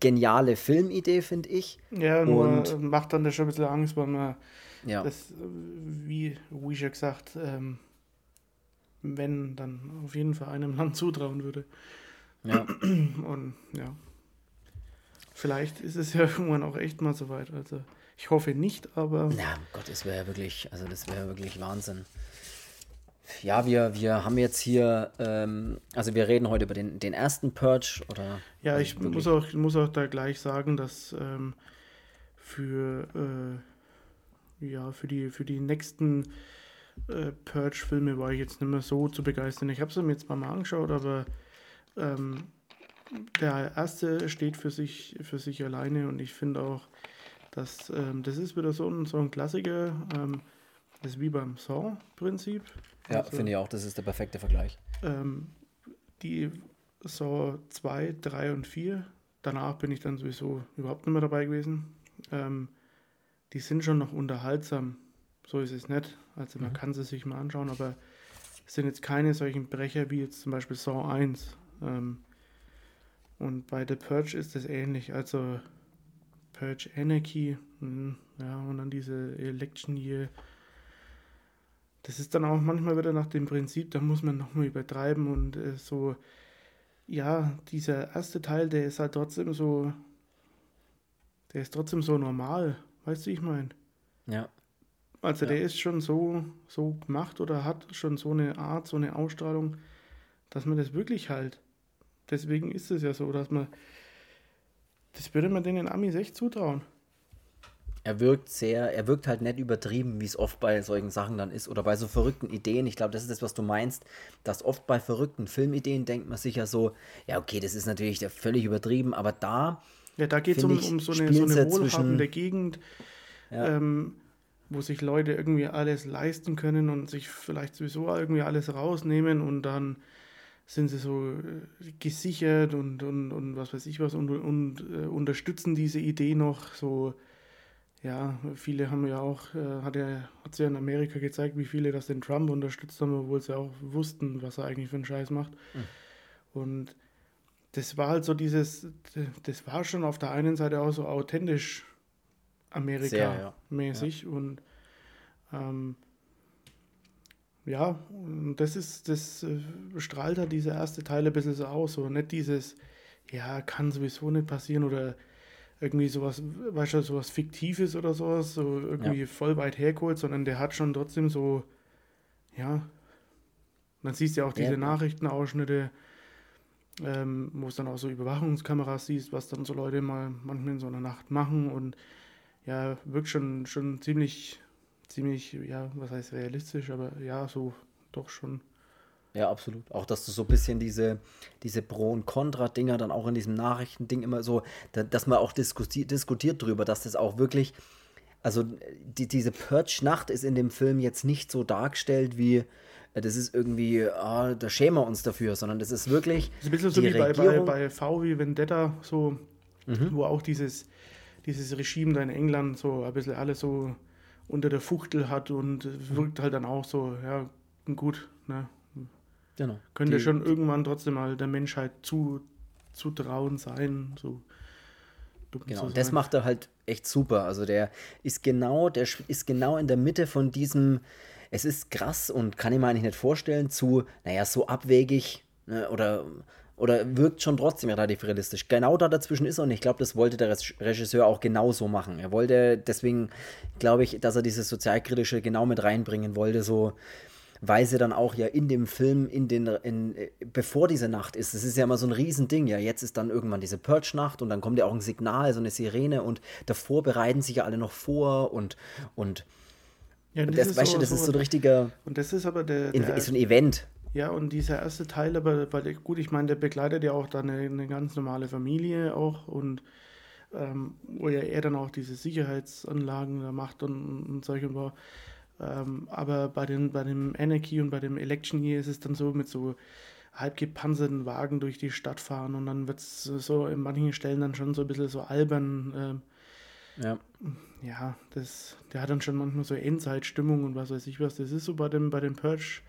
geniale Filmidee, finde ich. ja, nur Und- macht dann schon ein bisschen Angst, weil man Ja. das, wie, wie schon gesagt, ähm, wenn, dann auf jeden Fall einem Land zutrauen würde. ja. Und ja, vielleicht ist es ja irgendwann auch echt mal soweit. Also ich hoffe nicht, aber Na, Gott, das wäre ja wirklich, also das wäre wirklich Wahnsinn. Ja, wir, wir haben jetzt hier, ähm, also wir reden heute über den, den ersten Purge oder. Ja, also ich wirklich- muss auch, muss auch da gleich sagen, dass ähm, für, äh, ja, für, die, für die nächsten äh, Purge-Filme war ich jetzt nicht mehr so zu begeistern. Ich habe sie mir jetzt mal angeschaut, aber ähm, der erste steht für sich, für sich alleine und ich finde auch, dass ähm, das ist wieder so ein, so ein Klassiker. Ähm, das ist wie beim Saw-Prinzip. Ja, Also- finde ich auch, das ist der perfekte Vergleich. ähm, die so 2, 3 und 4, danach bin ich dann sowieso überhaupt nicht mehr dabei gewesen. Ähm, die sind schon noch unterhaltsam. So ist es nicht. Also man mhm. kann sie sich mal anschauen, aber es sind jetzt keine solchen Brecher wie jetzt zum Beispiel Saw 1. Ähm, und bei The Purge ist es ähnlich. Also Purge Anarchy, mh, ja, und dann diese Election Year. Das ist dann auch manchmal wieder nach dem Prinzip, da muss man nochmal übertreiben und äh, so, ja, dieser erste Teil, der ist halt trotzdem so, der ist trotzdem so normal, weißt du, wie ich meine? Ja. Also ja. der ist schon so, so gemacht oder hat schon so eine Art, so eine Ausstrahlung, dass man das wirklich halt. Deswegen ist es ja so, dass man, das würde man den Amis echt zutrauen. Er wirkt sehr, er wirkt halt nicht übertrieben, wie es oft bei solchen Sachen dann ist oder bei so verrückten Ideen. Ich glaube, das ist das, was du meinst, dass oft bei verrückten Filmideen denkt man sich ja so, ja, okay, das ist natürlich völlig übertrieben, aber da. Ja, da geht es um, um so eine, so eine wohlhabende Gegend. Ja. Ähm, wo sich Leute irgendwie alles leisten können und sich vielleicht sowieso irgendwie alles rausnehmen und dann sind sie so äh, gesichert und, und, und was weiß ich was und, und äh, unterstützen diese Idee noch so. Ja, viele haben ja auch, äh, hat ja, hat ja in Amerika gezeigt, wie viele das den Trump unterstützt haben, obwohl sie auch wussten, was er eigentlich für einen Scheiß macht. Mhm. Und das war halt so dieses, das war schon auf der einen Seite auch so authentisch Amerika-mäßig. Ja. Und ähm, ja, und das ist, das äh, strahlt halt diese erste Teil ein bisschen so aus. So nicht dieses, ja, kann sowieso nicht passieren oder irgendwie sowas, weißt du, sowas Fiktives oder sowas, so irgendwie ja. voll weit hergeholt, sondern der hat schon trotzdem so, ja, dann siehst du ja auch diese ja. Nachrichtenausschnitte, ähm, wo es dann auch so Überwachungskameras siehst, was dann so Leute mal manchmal in so einer Nacht machen und ja, wirkt schon, schon ziemlich, ziemlich, ja, was heißt realistisch, aber ja, so doch schon. Ja, absolut. Auch, dass du so ein bisschen diese, diese Pro- und Contra-Dinger dann auch in diesem Nachrichtending immer so, da, dass man auch diskutiert, diskutiert drüber, dass das auch wirklich, also die, diese Purge-Nacht ist in dem Film jetzt nicht so dargestellt wie, äh, das ist irgendwie, ah, da schämen wir uns dafür, sondern das ist wirklich. Das ist ein bisschen so wie bei, bei, bei V wie Vendetta, so, mhm. wo auch dieses, dieses Regime da in England so ein bisschen alles so unter der Fuchtel hat und wirkt halt dann auch so, ja, gut, ne? Genau. Könnte die, schon irgendwann trotzdem mal der Menschheit zu, zutrauen sein, so. Genau, das macht er halt echt super. Also der ist genau, der ist genau in der Mitte von diesem, es ist krass und kann ich mir eigentlich nicht vorstellen, zu, naja, so abwegig ne, oder oder wirkt schon trotzdem relativ realistisch. Genau da dazwischen ist er und ich glaube, das wollte der Regisseur auch genauso machen. Er wollte, deswegen glaube ich, dass er dieses Sozialkritische genau mit reinbringen wollte, so weil sie dann auch ja in dem Film, in den, in, bevor diese Nacht ist, das ist ja immer so ein Riesending, ja, jetzt ist dann irgendwann diese Purge-Nacht und dann kommt ja auch ein Signal, so eine Sirene und davor bereiten sich ja alle noch vor und, und ja, das, das, weißt so, du, das so, ist so ein richtiger. Und das ist aber der. der ist so ein Event. Ja, und dieser erste Teil, aber weil, gut, ich meine, der begleitet ja auch dann eine, eine ganz normale Familie auch und ähm, wo ja er dann auch diese Sicherheitsanlagen da macht und, und solche war. Ähm, aber bei, den, bei dem Anarchy und bei dem Election hier ist es dann so mit so halb gepanzerten Wagen durch die Stadt fahren und dann wird es so in manchen Stellen dann schon so ein bisschen so albern. Ähm, ja. Ja, das, der hat dann schon manchmal so Endzeitstimmung und was weiß ich was. Das ist so bei dem, bei dem Purge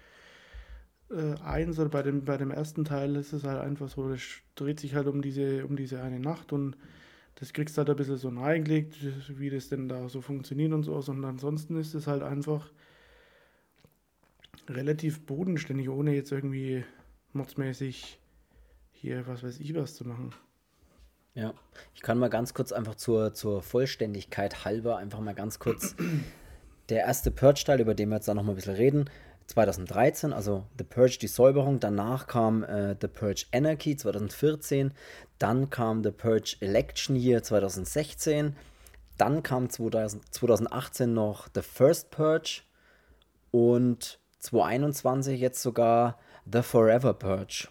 äh, eins oder bei dem, bei dem ersten Teil ist es halt einfach so, das dreht sich halt um diese, um diese eine Nacht und das kriegst du halt ein bisschen so reingelegt, wie das denn da so funktioniert und so. Und ansonsten ist es halt einfach relativ bodenständig, ohne jetzt irgendwie modsmäßig hier was weiß ich was zu machen. Ja, ich kann mal ganz kurz einfach zur, zur Vollständigkeit halber einfach mal ganz kurz der erste Purge-Teil, über den wir jetzt da nochmal ein bisschen reden, 2013, also The Purge, die Säuberung. Danach kam äh, The Purge Anarchy 2014. Dann kam The Purge Election Year 2016. Dann kam 2000, 2018 noch The First Purge. Und 2021 jetzt sogar The Forever Purge.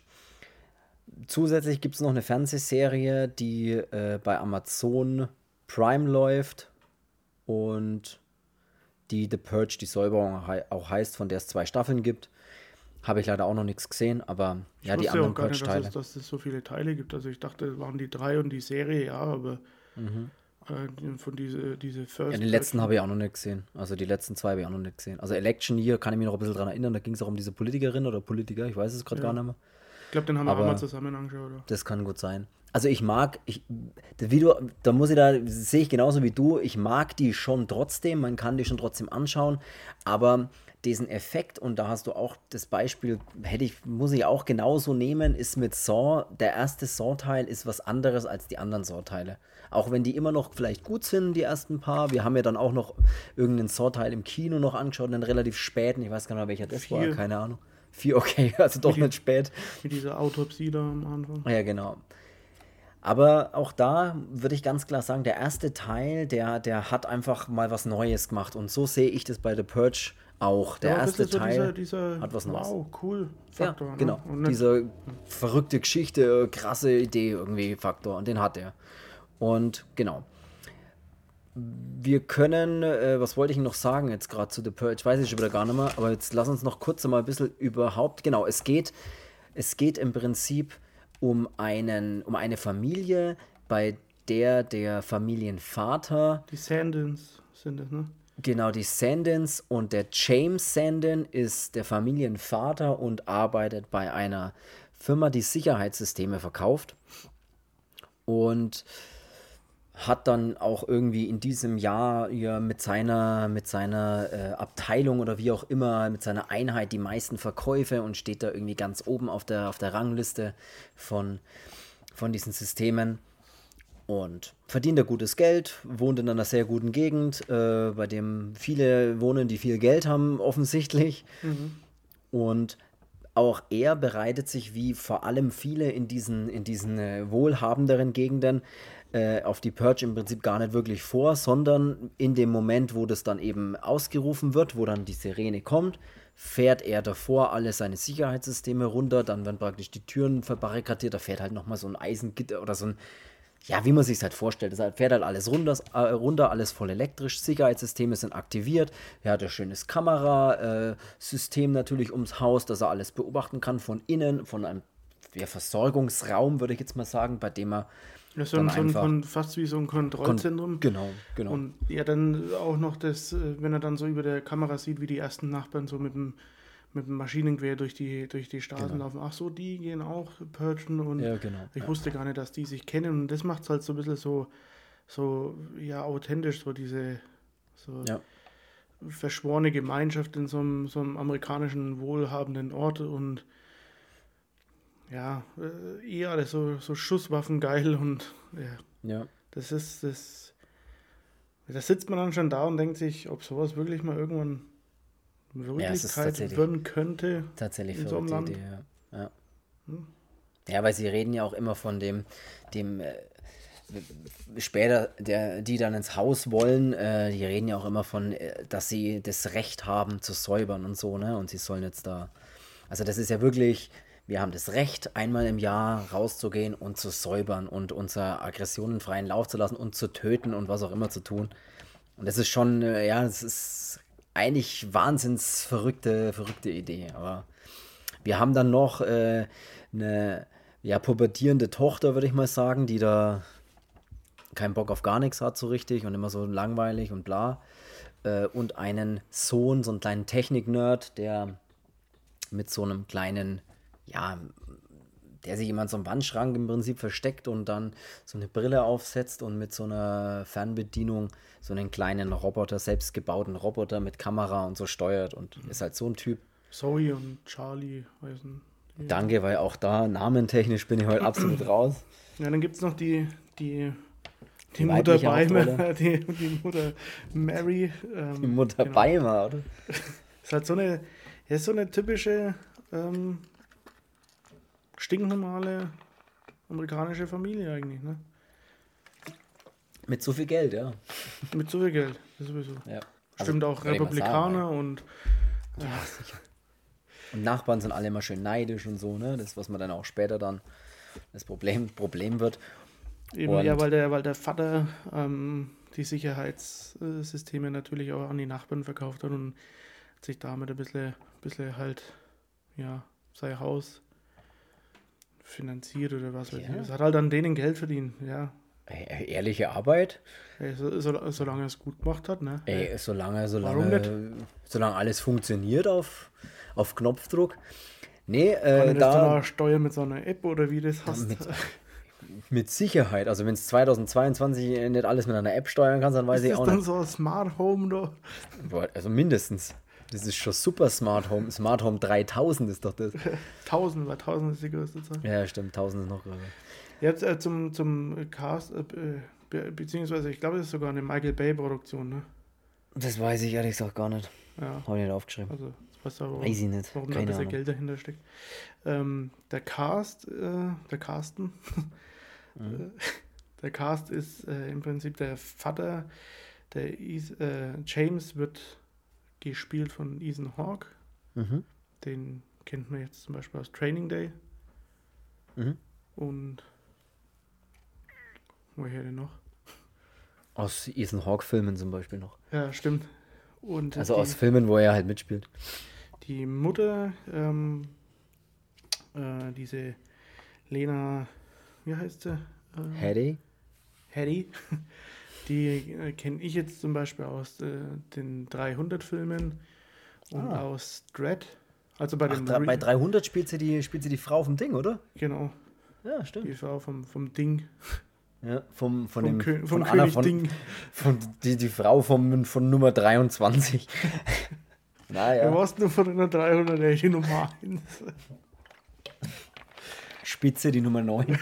Zusätzlich gibt es noch eine Fernsehserie, die äh, bei Amazon Prime läuft. Und die The Purge, die Säuberung auch heißt, von der es zwei Staffeln gibt. Habe ich leider auch noch nichts gesehen, aber Ich ja, die anderen auch gar nicht, dass Purge-Teile. es, dass es so viele Teile gibt. Also ich dachte, es waren die drei und die Serie, ja, aber äh, von diese, diese First Mhm. Ja, den letzten habe ich auch noch nicht gesehen. Also die letzten zwei habe ich auch noch nicht gesehen. Also Election Year kann ich mich noch ein bisschen dran erinnern. Da ging es auch um diese Politikerin oder Politiker, ich weiß es gerade Ja. gar nicht mehr. Ich glaube, den haben wir auch aber- mal zusammen angeschaut. Oder? Das kann gut sein. Also ich mag, ich, wie du, da muss ich da, sehe ich genauso wie du, ich mag die schon trotzdem, man kann die schon trotzdem anschauen, aber diesen Effekt, und da hast du auch das Beispiel, hätte ich, muss ich auch genauso nehmen, ist mit Saw, der erste Saw-Teil ist was anderes als die anderen Saw-Teile. Auch wenn die immer noch vielleicht gut sind, die ersten paar. Wir haben ja dann auch noch irgendeinen Saw-Teil im Kino noch angeschaut, einen relativ späten, ich weiß gar nicht mehr, welcher das war, Vier. keine Ahnung. Vier, okay, also doch die- nicht spät. Mit dieser Autopsie da am Anfang. Ja, genau. Aber auch da würde ich ganz klar sagen, der erste Teil, der, der hat einfach mal was Neues gemacht. Und so sehe ich das bei The Purge auch. Der Ja, erste so Teil dieser, dieser hat was Neues. Wow, cool Ja, Faktor. ne? genau. Nicht- Diese verrückte Geschichte, krasse Idee irgendwie Faktor. Und den hat er. Und genau. Wir können, äh, was wollte ich noch sagen jetzt gerade zu The Purge? Weiß ich schon wieder gar nicht mehr, aber jetzt lass uns noch kurz mal ein bisschen überhaupt, genau, es geht, es geht im Prinzip um einen, um eine Familie, bei der der Familienvater Die Sandins sind das, ne? Genau, die Sandins und der James Sandin ist der Familienvater und arbeitet bei einer Firma, die Sicherheitssysteme verkauft. Und hat dann auch irgendwie in diesem Jahr ja mit seiner, mit seiner äh, Abteilung oder wie auch immer, mit seiner Einheit die meisten Verkäufe und steht da irgendwie ganz oben auf der, auf der Rangliste von, von diesen Systemen und verdient er gutes Geld, wohnt in einer sehr guten Gegend, äh, bei dem viele wohnen, die viel Geld haben, offensichtlich. Und auch er bereitet sich, wie vor allem viele in diesen, in diesen äh, wohlhabenderen Gegenden, äh, auf die Purge im Prinzip gar nicht wirklich vor, sondern in dem Moment, wo das dann eben ausgerufen wird, wo dann die Sirene kommt, fährt er davor alle seine Sicherheitssysteme runter, dann werden praktisch die Türen verbarrikadiert, da fährt halt nochmal so ein Eisengitter oder so ein, ja, wie man sich halt vorstellt. Es fährt halt alles runter, äh, runter, alles voll elektrisch, Sicherheitssysteme sind aktiviert. Er hat ein schönes Kamerasystem natürlich ums Haus, dass er alles beobachten kann von innen, von einem ja, Versorgungsraum, würde ich jetzt mal sagen, bei dem er Das ist so ein, Kon fast wie so ein Kontrollzentrum. Genau, genau. Und ja, dann auch noch das, äh, wenn er dann so über der Kamera sieht, wie die ersten Nachbarn so mit dem, mit dem Maschinengewehr durch die, durch die Straßen laufen. Ach so, die gehen auch purgen und Genau. Ja, genau, ich ja. wusste gar nicht, dass die sich kennen und das macht es halt so ein bisschen so, so ja, authentisch, so diese so ja. verschworene Gemeinschaft in so einem, so einem amerikanischen wohlhabenden Ort und ja, äh, eher alles so, so Schusswaffen und ja, ja. das ist das. Da sitzt man dann schon da und denkt sich, ob sowas wirklich mal irgendwann Ja, Wirklichkeit tatsächlich- werden könnte. Tatsächlich in so einem Land. Idee, ja. Ja. ja, weil sie reden ja auch immer von dem, dem äh, später, der, die dann ins Haus wollen, äh, die reden ja auch immer von, äh, dass sie das Recht haben zu säubern und so, ne? Und sie sollen jetzt da. Also das ist ja wirklich, wir haben das Recht, einmal im Jahr rauszugehen und zu säubern und unsere Aggressionen freien Lauf zu lassen und zu töten und was auch immer zu tun. Und das ist schon, äh, ja, es ist eigentlich wahnsinns verrückte, verrückte Idee. Aber wir haben dann noch äh, eine ja, pubertierende Tochter, würde ich mal sagen, die da keinen Bock auf gar nichts hat so richtig und immer so langweilig und bla. Äh, und einen Sohn, so einen kleinen Technik-Nerd, der mit so einem kleinen, ja, der sich in so einem Wandschrank im Prinzip versteckt und dann so eine Brille aufsetzt und mit so einer Fernbedienung so einen kleinen Roboter, selbstgebauten Roboter mit Kamera und so steuert und ist halt so ein Typ. Zoe und Charlie heißen. die. Danke, weil auch da namentechnisch bin ich heute absolut raus. Ja, dann gibt es noch die, die, die, Die Mutter Beimer, die, die Mutter Mary. Ähm, Die Mutter genau. Beimer, oder? Ist halt so eine, ist so eine typische ähm, stinknormale amerikanische Familie eigentlich, ne? Mit so viel Geld, ja. Mit so viel Geld, das sowieso. ja. Stimmt Also, auch ich mal Republikaner sagen, und ja. Und Nachbarn sind alle immer schön neidisch und so, ne? Das, was man dann auch später dann das Problem, Problem wird. Eben, Und- ja, weil der, weil der Vater ähm, die Sicherheitssysteme natürlich auch an die Nachbarn verkauft hat und sich damit ein bisschen, bisschen halt ja, sein Haus finanziert oder was weiß Ja. ich. Das hat halt an denen Geld verdient, ja. Ey, ehrliche Arbeit. Ey, so, so, solange er es gut gemacht hat, ne? Ey, solange, Warum solange, solange alles funktioniert auf, auf Knopfdruck. Nee, Kann äh, dann da auch steuern mit so einer App oder wie das heißt? mit, mit Sicherheit. Also wenn es 2022 nicht alles mit einer App steuern kannst, dann weiß Ist ich das auch dann nicht. so ein Smart Home da? Also mindestens. Das ist schon super Smart Home. Smart Home 3000 ist doch das. 1000, weil 1000 ist die größte Zahl. Ja, stimmt, 1000 ist noch größer. Jetzt äh, zum, zum Cast, äh, be, beziehungsweise ich glaube, das ist sogar eine Michael Bay-Produktion, ne? Das weiß ich ehrlich gesagt gar nicht. Ja, Habe ich nicht aufgeschrieben. also das weißt du aber, Weiß ich nicht. warum da ein Keine bisschen. Geld dahinter steckt. Ähm, der Cast, äh, der Carsten, Mhm. der Cast ist äh, im Prinzip der Vater, der Is, äh, James wird gespielt von Ethan Hawke. Mhm. Den kennt man jetzt zum Beispiel aus Training Day. Mhm. Und woher denn noch? Aus Ethan Hawke-Filmen zum Beispiel noch. Ja, stimmt. Und Also die, aus Filmen, wo er halt mitspielt. die Mutter, ähm, äh, diese Lena, wie heißt sie? Äh, Hattie? Hattie. Die äh, kenne ich jetzt zum Beispiel aus äh, den 300-Filmen und Ah. aus Dread. Also bei Ach, dem Re- bei 300 spielt sie, die, spielt sie die Frau vom Ding, oder? Genau, Ja, stimmt. die Frau vom, vom Ding. Ja, vom, von Vom, dem, Kö von vom Anna König von, Ding. von die, die Frau vom, von Nummer 23. Du naja, warst nur von einer 300 ey, die Nummer 1. Spitze, die Nummer 9.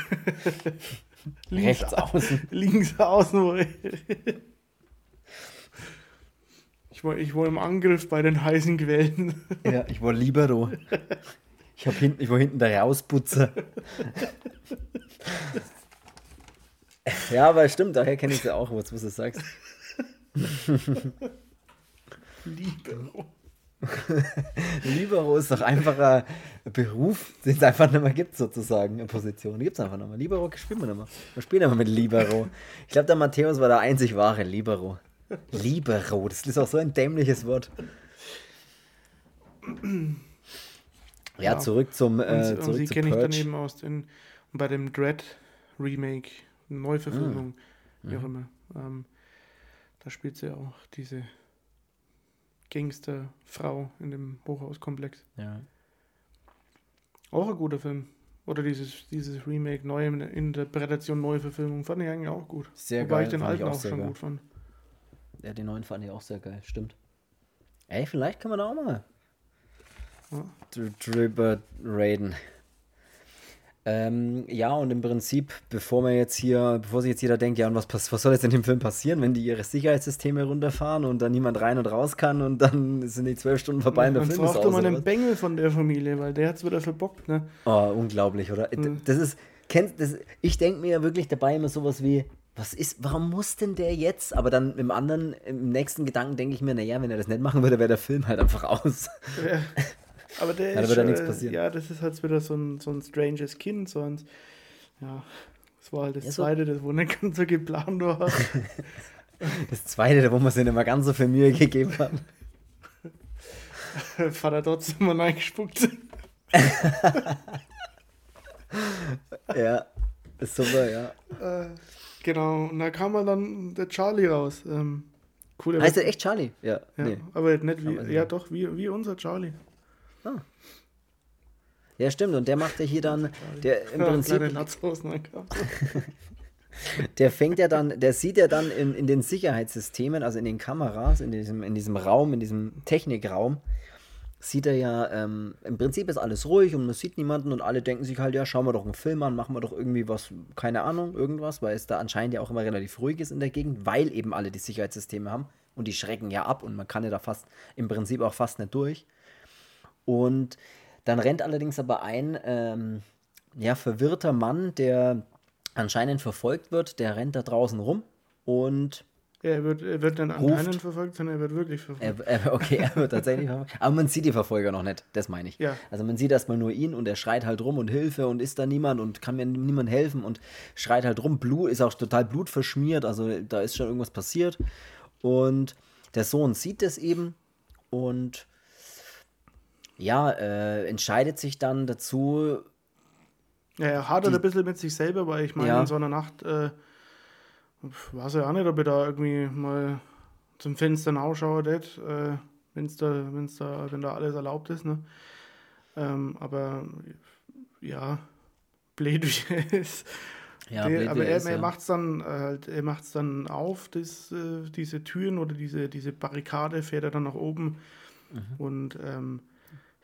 Links, Rechts außen. links außen. ich- war, ich war im Angriff bei den heißen Quellen. Ja, ich war Libero. Ich, hab hinten, ich war hinten der Rausputzer. Ja, aber stimmt, daher kenne ich sie auch, was du sagst. Libero. Libero ist doch einfach ein Beruf, den es einfach nicht mehr gibt, sozusagen, eine Position. Die gibt es einfach nicht mehr. Libero spielen wir nicht mehr. Wir spielen einfach mit Libero. Ich glaube, der Matthäus war der einzig wahre Libero. Libero, das ist auch so ein dämliches Wort. Ja, Ja. zurück zum Und, äh, und zurück sie kenne ich dann eben aus den, bei dem Dread Remake, Neuverfilmung, Ah. wie auch immer. Ähm, da spielt sie auch diese Gangsterfrau in dem Hochhauskomplex. Ja. Auch ein guter Film. Oder dieses, dieses Remake, neue Interpretation, Neuverfilmung, fand ich eigentlich auch gut. Sehr Wobei geil. ich den alten auch auch sehr schon geil. gut fand. Ja, den neuen fand ich auch sehr geil, stimmt. Ey, vielleicht kann man da auch mal Ja. dr- drüber raiden. Ähm, ja, und im Prinzip, bevor man jetzt hier, bevor sich jetzt jeder denkt, ja, und was, was soll jetzt in dem Film passieren, wenn die ihre Sicherheitssysteme runterfahren und dann niemand rein und raus kann und dann sind die zwölf Stunden vorbei und der Dann Film ist aus. mal oder den was? Bengel von der Familie, weil der hat's wieder verbockt, ne? Oh, unglaublich, oder? Mhm. Das ist, kennst, das, ich denke mir ja wirklich dabei immer sowas wie, was ist, warum muss denn der jetzt? Aber dann im anderen, im nächsten Gedanken denke ich mir, naja, wenn er das nicht machen würde, wäre der Film halt einfach aus. Ja. Aber der Ja, da ist wird ja schon, nichts äh, passieren. Ja, das ist halt wieder so ein, so ein stranges Kind, so ein, ja, das war halt das Ja, so- zweite, das wo nicht ganz so geplant war. Das zweite, wo man sich nicht mehr ganz so viel Mühe gegeben hat. Vater trotzdem mal reingespuckt. Ja, ist super, ja. Äh, genau, und da kam er dann der Charlie raus. Ähm, cool, Heißt der echt Charlie? Ja, ja, nee. aber nicht wie, ja doch, wie, wie unser Charlie. Ja, stimmt. Und der macht ja hier dann, der im Ja, Prinzip, der fängt ja dann, der sieht ja dann in, in den Sicherheitssystemen, also in den Kameras, in diesem, in diesem Raum, in diesem Technikraum, sieht er ja, ähm, im Prinzip ist alles ruhig und man sieht niemanden und alle denken sich halt, ja, schauen wir doch einen Film an, machen wir doch irgendwie was, keine Ahnung, irgendwas, weil es da anscheinend ja auch immer relativ ruhig ist in der Gegend, weil eben alle die Sicherheitssysteme haben und die schrecken ja ab und man kann ja da fast, im Prinzip auch fast nicht durch. Und dann rennt allerdings aber ein ähm, ja, verwirrter Mann, der anscheinend verfolgt wird, der rennt da draußen rum und Er wird, er wird dann Ruft. anscheinend verfolgt, sondern er wird wirklich verfolgt. er, er, okay, er wird tatsächlich verfolgt. Aber man sieht die Verfolger noch nicht, das meine ich. Ja. Also man sieht erstmal nur ihn und er schreit halt rum und Hilfe und ist da niemand und kann mir niemand helfen und schreit halt rum. Blut ist auch total blutverschmiert, also da ist schon irgendwas passiert. Und der Sohn sieht das eben und ja, äh, entscheidet sich dann dazu. Ja, er hadert ein bisschen mit sich selber, weil ich meine, Ja. in so einer Nacht äh, weiß er auch nicht, ob er da irgendwie mal zum Fenster ausschaut, äh, wenn's da, wenn's da, wenn da alles erlaubt ist. Ne? Ähm, aber ja, blöd wie er ist. Ja, Der, aber er, ist, er ja. macht es dann halt, er macht's dann auf, das, äh, diese Türen oder diese, diese Barrikade, fährt er dann nach oben und ähm,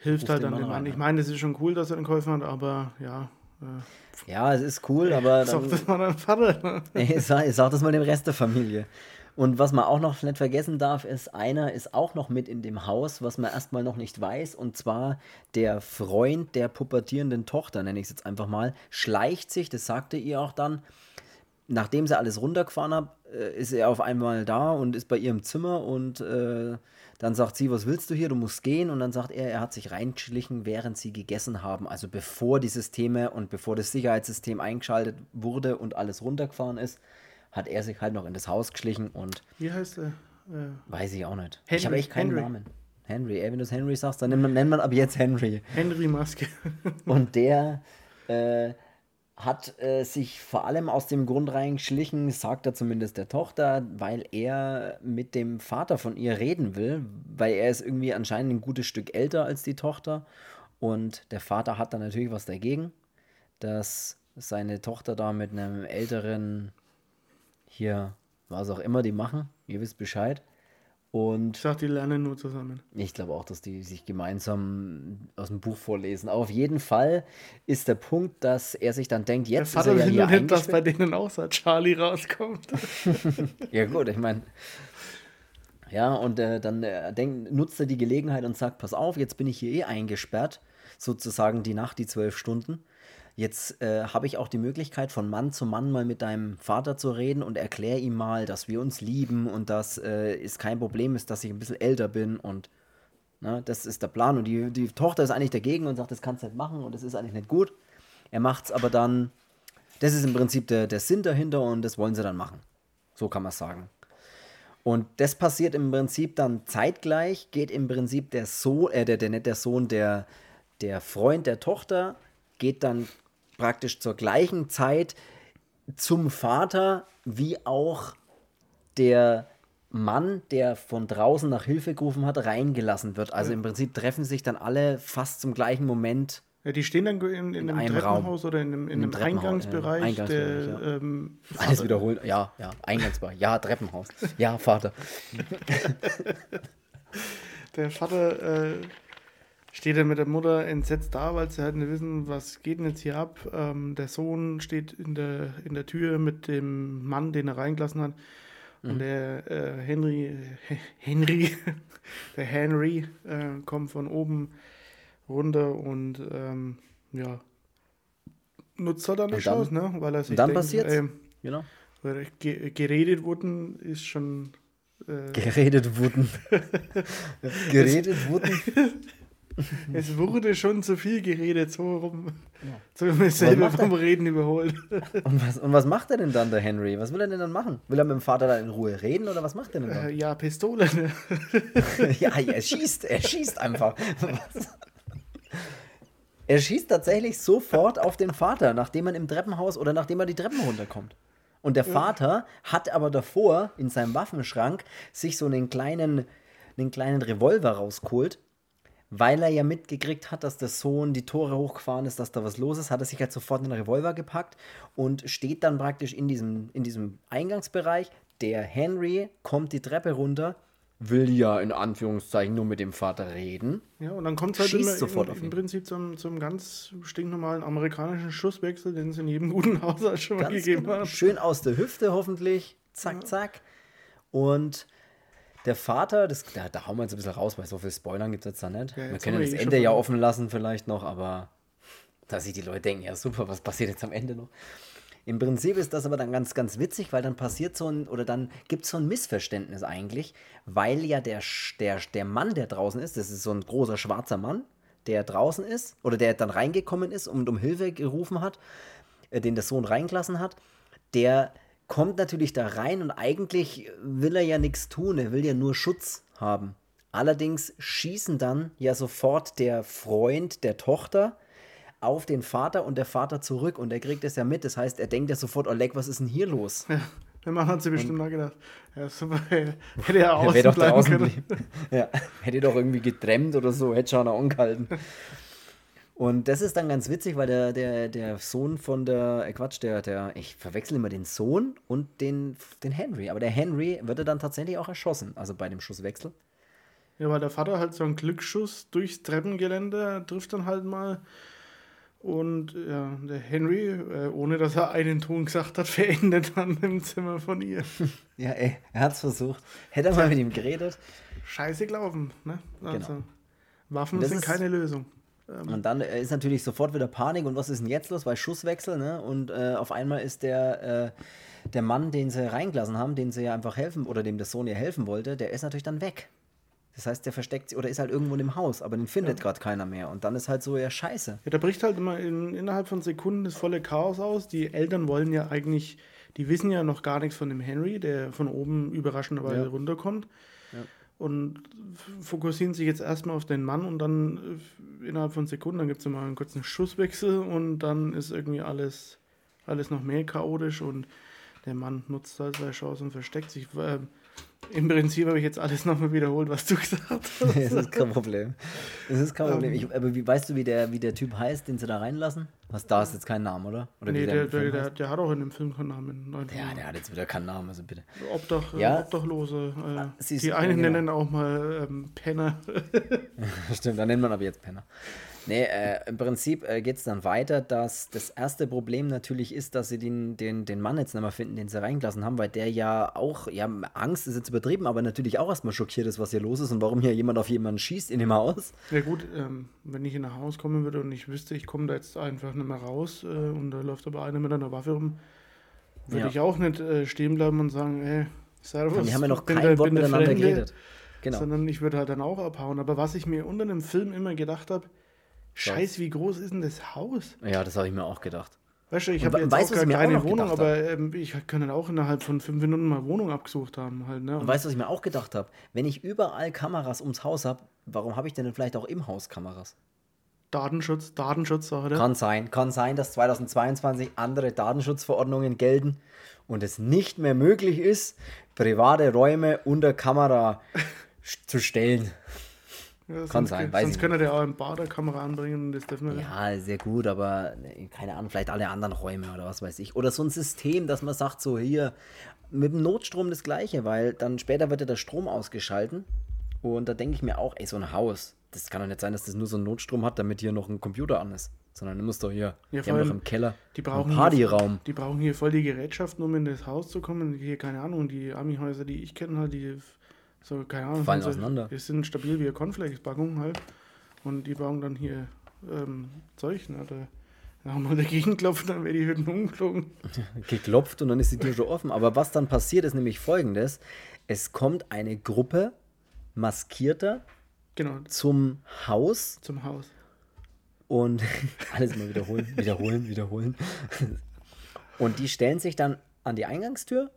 hilft halt dann dem Mann. rein, Ich meine, das ist schon cool, dass er den Käufer hat, aber ja, äh, Ja, es ist cool, aber sag das mal deinem Vater. ich sag, ich sag das mal dem Rest der Familie. Und was man auch noch nicht vergessen darf, ist, einer ist auch noch mit in dem Haus, was man erstmal noch nicht weiß. Und zwar der Freund der pubertierenden Tochter, nenne ich es jetzt einfach mal, schleicht sich, das sagte ihr auch dann, nachdem sie alles runtergefahren hat, äh, ist er auf einmal da und ist bei ihr im Zimmer und äh, dann sagt sie, was willst du hier, du musst gehen und dann sagt er, er hat sich reingeschlichen, während sie gegessen haben, also bevor die Systeme und bevor das Sicherheitssystem eingeschaltet wurde und alles runtergefahren ist, hat er sich halt noch in das Haus geschlichen und Wie heißt er? Äh, weiß ich auch nicht. ich Henry, habe echt keinen Henry. Namen. Henry, ey, wenn du es Henry sagst, dann nennt man, nennt man ab jetzt Henry. Henry Maske. Und der äh, hat äh, sich vor allem aus dem Grund reingeschlichen, sagt er zumindest der Tochter, weil er mit dem Vater von ihr reden will, weil er ist irgendwie anscheinend ein gutes Stück älter als die Tochter. Und der Vater hat dann natürlich was dagegen, dass seine Tochter da mit einem älteren, hier, was auch immer die machen, ihr wisst Bescheid. Und Ich sag, die lernen nur zusammen. ich glaube auch, dass die sich gemeinsam aus dem Buch vorlesen. Aber auf jeden Fall ist der Punkt, dass er sich dann denkt, jetzt ist Vater er ja hier nicht, dass bei denen auch so ein Charlie rauskommt. Ja gut, ich meine, ja und äh, dann äh, denk, nutzt er die Gelegenheit und sagt, pass auf, jetzt bin ich hier eh eingesperrt, sozusagen die Nacht, die zwölf Stunden. Jetzt äh, habe ich auch die Möglichkeit, von Mann zu Mann mal mit deinem Vater zu reden und erkläre ihm mal, dass wir uns lieben und dass äh, es kein Problem ist, dass ich ein bisschen älter bin und Ne, das ist der Plan. Und die, die Tochter ist eigentlich dagegen und sagt, das kannst du nicht machen und das ist eigentlich nicht gut. Er macht es aber dann, das ist im Prinzip der, der Sinn dahinter und das wollen sie dann machen. So kann man sagen. Und das passiert im Prinzip dann zeitgleich, geht im Prinzip der Sohn, äh, der, der, nicht der Sohn, der, der Freund der Tochter, geht dann praktisch zur gleichen Zeit zum Vater, wie auch der Mann, der von draußen nach Hilfe gerufen hat, reingelassen wird. Also im Prinzip treffen sich dann alle fast zum gleichen Moment. Ja, die stehen dann in, in, einem einem Treppenhaus oder in einem, in In einem Eingangsbereich. Eingangsbereich, der, ja. ähm, Alles wiederholt. Ja, ja, Eingangsbereich. Ja, Treppenhaus. Ja, Vater. Der Vater äh, steht dann mit der Mutter entsetzt da, weil sie halt nicht wissen, was geht denn jetzt hier ab. Ähm, der Sohn steht in der, in der Tür mit dem Mann, den er reingelassen hat. Und der äh, Henry, Henry, der Henry äh, kommt von oben runter und ähm, ja, nutzt er dann die Chance, ne? Weil er sich dann denkt, passiert's. ähm, Genau. weil ge geredet wurden ist schon äh, Geredet wurden. Geredet wurden. Es wurde schon zu viel geredet, so rum. Ja. So mir selber macht er? vom Reden überholt. Und was, und was macht er denn dann, der Henry? Was will er denn dann machen? Will er mit dem Vater dann in Ruhe reden oder was macht er denn Äh, dann? ja, Pistole. Ne? ja, er schießt, er schießt einfach. Was? Er schießt tatsächlich sofort auf den Vater, nachdem man im Treppenhaus oder nachdem er die Treppen runterkommt. Und der Vater hat aber davor in seinem Waffenschrank sich so einen kleinen, einen kleinen Revolver rausgeholt, weil er ja mitgekriegt hat, dass der Sohn die Tore hochgefahren ist, dass da was los ist, hat er sich halt sofort einen Revolver gepackt und steht dann praktisch in diesem, in diesem Eingangsbereich. Der Henry kommt die Treppe runter, will ja in Anführungszeichen nur mit dem Vater reden. Ja, und dann kommt es halt Schießt immer sofort im, auf im ihn. Prinzip zum, zum ganz stinknormalen amerikanischen Schusswechsel, den es in jedem guten Haushalt schon mal Ganz gegeben genau. hat. Schön aus der Hüfte hoffentlich. Zack, zack. Und der Vater, das, da, da hauen wir jetzt ein bisschen raus, weil so viel Spoilern gibt es jetzt da nicht. Ja, wir jetzt wir das eh Ende ja offen lassen vielleicht noch, aber da sich die Leute denken, ja super, was passiert jetzt am Ende noch? Im Prinzip ist das aber dann ganz, ganz witzig, weil dann passiert so ein, oder dann gibt es so ein Missverständnis eigentlich, weil ja der, der, der Mann, der draußen ist, das ist so ein großer schwarzer Mann, der draußen ist, oder der dann reingekommen ist und um Hilfe gerufen hat, äh, den der Sohn reingelassen hat, der kommt natürlich da rein und eigentlich will er ja nichts tun, er will ja nur Schutz haben. Allerdings schießen dann ja sofort der Freund der Tochter auf den Vater und der Vater zurück und er kriegt es ja mit. Das heißt, er denkt ja sofort, Oleg, was ist denn hier los? Ja, der Mann hat sich bestimmt mal gedacht, ja, super, hätte er außen wäre doch bleiben außen können. Ja, hätte doch irgendwie getrennt oder so, hätte schon angehalten. Und das ist dann ganz witzig, weil der, der, der Sohn von der, äh Quatsch, der, der, ich verwechsel immer den Sohn und den, den Henry. Aber der Henry wird dann tatsächlich auch erschossen, also bei dem Schusswechsel. Ja, weil der Vater halt so einen Glücksschuss durchs Treppengeländer trifft dann halt mal. Und ja, der Henry, äh, ohne dass er einen Ton gesagt hat, verendet dann im Zimmer von ihr. ja, ey, er hat es versucht. Hätte er mal mit ihm geredet. Scheiße glauben, ne? Also, genau. Waffen sind keine Lösung. Ähm. Und dann ist natürlich sofort wieder Panik und was ist denn jetzt los? Weil Schusswechsel, ne? Und äh, auf einmal ist der, äh, der Mann, den sie reingelassen haben, den sie ja einfach helfen oder dem der Sohn ihr helfen wollte, der ist natürlich dann weg. Das heißt, der versteckt sich oder ist halt irgendwo im Haus, aber den findet ja. gerade keiner mehr. Und dann ist halt so, ja, scheiße. Ja, da bricht halt immer in, innerhalb von Sekunden das volle Chaos aus. Die Eltern wollen ja eigentlich, die wissen ja noch gar nichts von dem Henry, der von oben überraschenderweise ja. runterkommt. Ja und fokussieren sich jetzt erstmal auf den Mann und dann äh, innerhalb von Sekunden, gibt es mal einen kurzen Schusswechsel und dann ist irgendwie alles, alles noch mehr chaotisch und der Mann nutzt halt seine Chance und versteckt sich. Äh, im Prinzip habe ich jetzt alles nochmal wiederholt, was du gesagt hast. das ist kein Problem. Das ist kein Problem. Ich, aber wie, weißt du, wie der, wie der Typ heißt, den sie da reinlassen? Was, da ist jetzt kein Name, oder? oder nee, der, der, der, der, hat auch in dem Film keinen Namen. Ja, der hat jetzt wieder keinen Namen, also bitte. Obdach, ja. Obdachlose. Äh, die einen genau. nennen auch mal ähm, Penner. Stimmt, da nennt man aber jetzt Penner. Nee, äh, im Prinzip äh, geht es dann weiter, dass das erste Problem natürlich ist, dass sie den, den, den Mann jetzt nicht mehr finden, den sie reingelassen haben, weil der ja auch, ja, Angst ist jetzt übertrieben, aber natürlich auch erstmal schockiert ist, was hier los ist und warum hier jemand auf jemanden schießt in dem Haus. Ja gut, ähm, wenn ich in ein Haus kommen würde und ich wüsste, ich komme da jetzt einfach nicht mehr raus äh, und da läuft aber einer mit einer Waffe rum, würde ja. ich auch nicht äh, stehen bleiben und sagen, ey, Servus. Wir haben ja noch kein der, Wort miteinander Fremde, geredet. Genau. Sondern ich würde halt dann auch abhauen. Aber was ich mir unter dem Film immer gedacht habe, Scheiß, wie groß ist denn das Haus? Ja, das habe ich mir auch gedacht. Weißt du, ich habe jetzt weißt, auch gar keine Wohnung, aber ähm, ich kann dann auch innerhalb von fünf Minuten mal Wohnung abgesucht haben. Halt, ne? Und weißt du, was ich mir auch gedacht habe? Wenn ich überall Kameras ums Haus habe, warum habe ich denn vielleicht auch im Haus Kameras? Datenschutz, Datenschutz, oder? Kann sein, kann sein, dass 2022 andere Datenschutzverordnungen gelten und es nicht mehr möglich ist, private Räume unter Kamera zu stellen. Ja, Kann sein, weiß Sonst könnte der auch ein Baderkamera anbringen. Das dürfen wir ja, sehr gut, aber ne, keine Ahnung, vielleicht alle anderen Räume oder was weiß ich. Oder so ein System, dass man sagt, so hier, mit dem Notstrom das Gleiche, weil dann später wird ja der Strom ausgeschalten. Und da denke ich mir auch, ey, so ein Haus, das kann doch nicht sein, dass das nur so einen Notstrom hat, damit hier noch ein Computer an ist. Sondern du musst doch hier, ja, die haben doch im Keller die brauchen einen Partyraum. Hier, die brauchen hier voll die Gerätschaften, um in das Haus zu kommen. Hier, keine Ahnung, die Ami-Häuser, die ich kenne, halt, die so, keine Ahnung. Fallen so, auseinander. Die sind stabil wie Cornflakes-Packung halt. Und die bauen dann hier ähm, Zeug. Ne? Da, wir dagegen klopft, dann wäre die Hütten umgeflogen. Geklopft und dann ist die Tür schon offen. Aber was dann passiert, ist nämlich folgendes: Es kommt eine Gruppe maskierter genau. zum Haus. Zum Haus. Und alles mal wiederholen, wiederholen, wiederholen. Und die stellen sich dann an die Eingangstür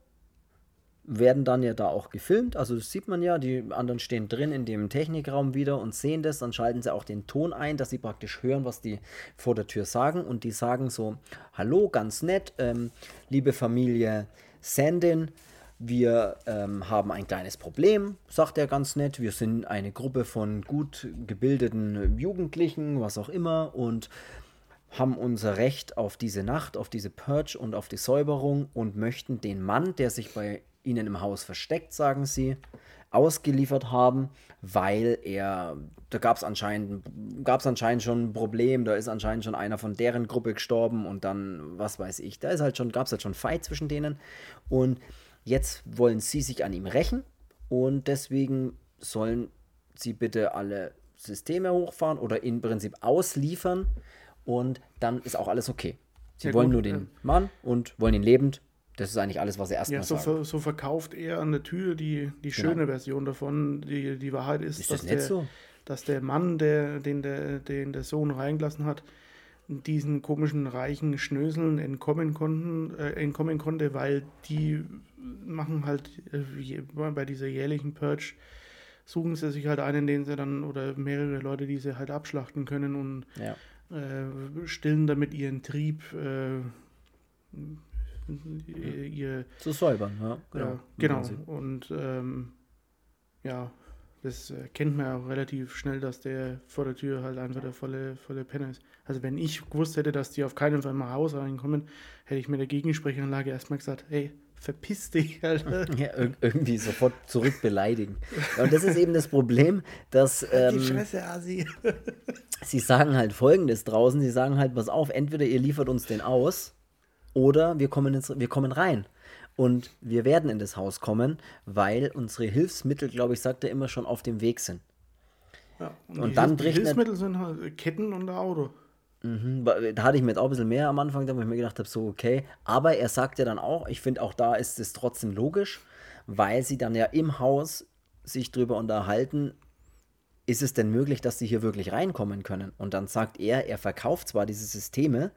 werden dann ja da auch gefilmt. Also das sieht man ja, die anderen stehen drin in dem Technikraum wieder und sehen das. Dann schalten sie auch den Ton ein, dass sie praktisch hören, was die vor der Tür sagen. Und die sagen so, hallo, ganz nett, ähm, liebe Familie Sandin, wir ähm, haben ein kleines Problem, sagt er ganz nett. Wir sind eine Gruppe von gut gebildeten Jugendlichen, was auch immer, und haben unser Recht auf diese Nacht, auf diese Purge und auf die Säuberung und möchten den Mann, der sich bei ihnen im Haus versteckt, sagen sie, ausgeliefert haben, weil er, da gab es anscheinend, gab's anscheinend schon ein Problem, da ist anscheinend schon einer von deren Gruppe gestorben und dann, was weiß ich, da ist halt schon, gab es halt schon Fight zwischen denen und jetzt wollen sie sich an ihm rächen und deswegen sollen sie bitte alle Systeme hochfahren oder im Prinzip ausliefern und dann ist auch alles okay. Sie ja, wollen gut, nur den ja. Mann und wollen ihn lebend das ist eigentlich alles, was er erstmal ja, so, sagt. so verkauft er an der Tür die, die genau. schöne Version davon. Die, die Wahrheit ist, ist das dass, der, so? dass der Mann, der, den, der, den der Sohn reingelassen hat, diesen komischen reichen Schnöseln entkommen, konnten, äh, entkommen konnte, weil die machen halt äh, bei dieser jährlichen Purge suchen sie sich halt einen, den sie dann, oder mehrere Leute, die sie halt abschlachten können und Ja. äh, stillen damit ihren Trieb, äh, ihr, Zu säubern, ja. ja, Im genau. Prinzip. Und ähm, ja, das erkennt man ja auch relativ schnell, dass der vor der Tür halt einfach der volle, volle Penner ist. Also wenn ich gewusst hätte, dass die auf keinen Fall mal Haus reinkommen, hätte ich mit der Gegensprechanlage erstmal gesagt, hey, verpiss dich, Alter. Ja, ir- irgendwie sofort zurück beleidigen. Ja, und das ist eben das Problem, dass Die ähm, Fresse, Asi. sie sagen halt folgendes draußen, sie sagen halt, pass auf, entweder ihr liefert uns den aus oder wir kommen, ins, wir kommen rein. Und wir werden in das Haus kommen, weil unsere Hilfsmittel, glaube ich, sagt er immer schon auf dem Weg sind. Ja, und Und dann die bricht Hilfsmittel sind halt Ketten und ein Auto. Mhm, Da hatte ich mir jetzt auch ein bisschen mehr am Anfang, da wo ich mir gedacht habe, so okay. Aber er sagt ja dann auch, ich finde auch da ist es trotzdem logisch, weil sie dann ja im Haus sich drüber unterhalten, ist es denn möglich, dass sie hier wirklich reinkommen können? Und dann sagt er, er verkauft zwar diese Systeme,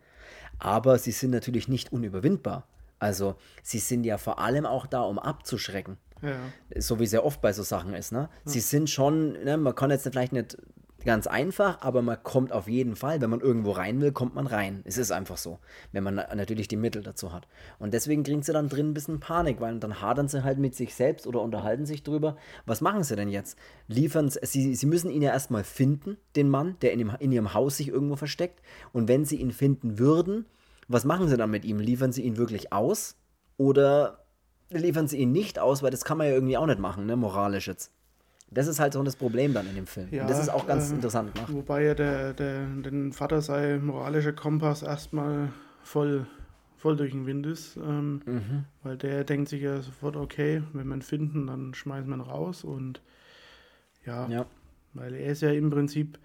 aber sie sind natürlich nicht unüberwindbar. Also sie sind ja vor allem auch da, um abzuschrecken Ja, so wie es ja oft bei so Sachen ist, ne? Sie sind schon, ne, man kann jetzt vielleicht nicht ganz einfach, aber man kommt auf jeden Fall, wenn man irgendwo rein will, kommt man rein. Es ist einfach so, wenn man na- natürlich die Mittel dazu hat. Und deswegen kriegen sie dann drin ein bisschen Panik, weil dann hadern sie halt mit sich selbst oder unterhalten sich drüber. Was machen sie denn jetzt? Liefern sie, sie, sie müssen ihn ja erstmal finden, den Mann, der in, dem, in ihrem Haus sich irgendwo versteckt. Und wenn sie ihn finden würden, was machen sie dann mit ihm? Liefern sie ihn wirklich aus? Oder liefern sie ihn nicht aus, weil das kann man ja irgendwie auch nicht machen, ne, moralisch jetzt. Das ist halt so das Problem dann in dem Film. Ja, und das ist auch ganz äh, interessant gemacht. Wobei ja der, der, den Vater sei moralischer Kompass erstmal voll, voll durch den Wind ist. Ähm, Mhm. Weil der denkt sich ja sofort, okay, wenn wir ihn finden, dann schmeißen wir ihn raus. Und ja, Ja, weil er ist ja im Prinzip,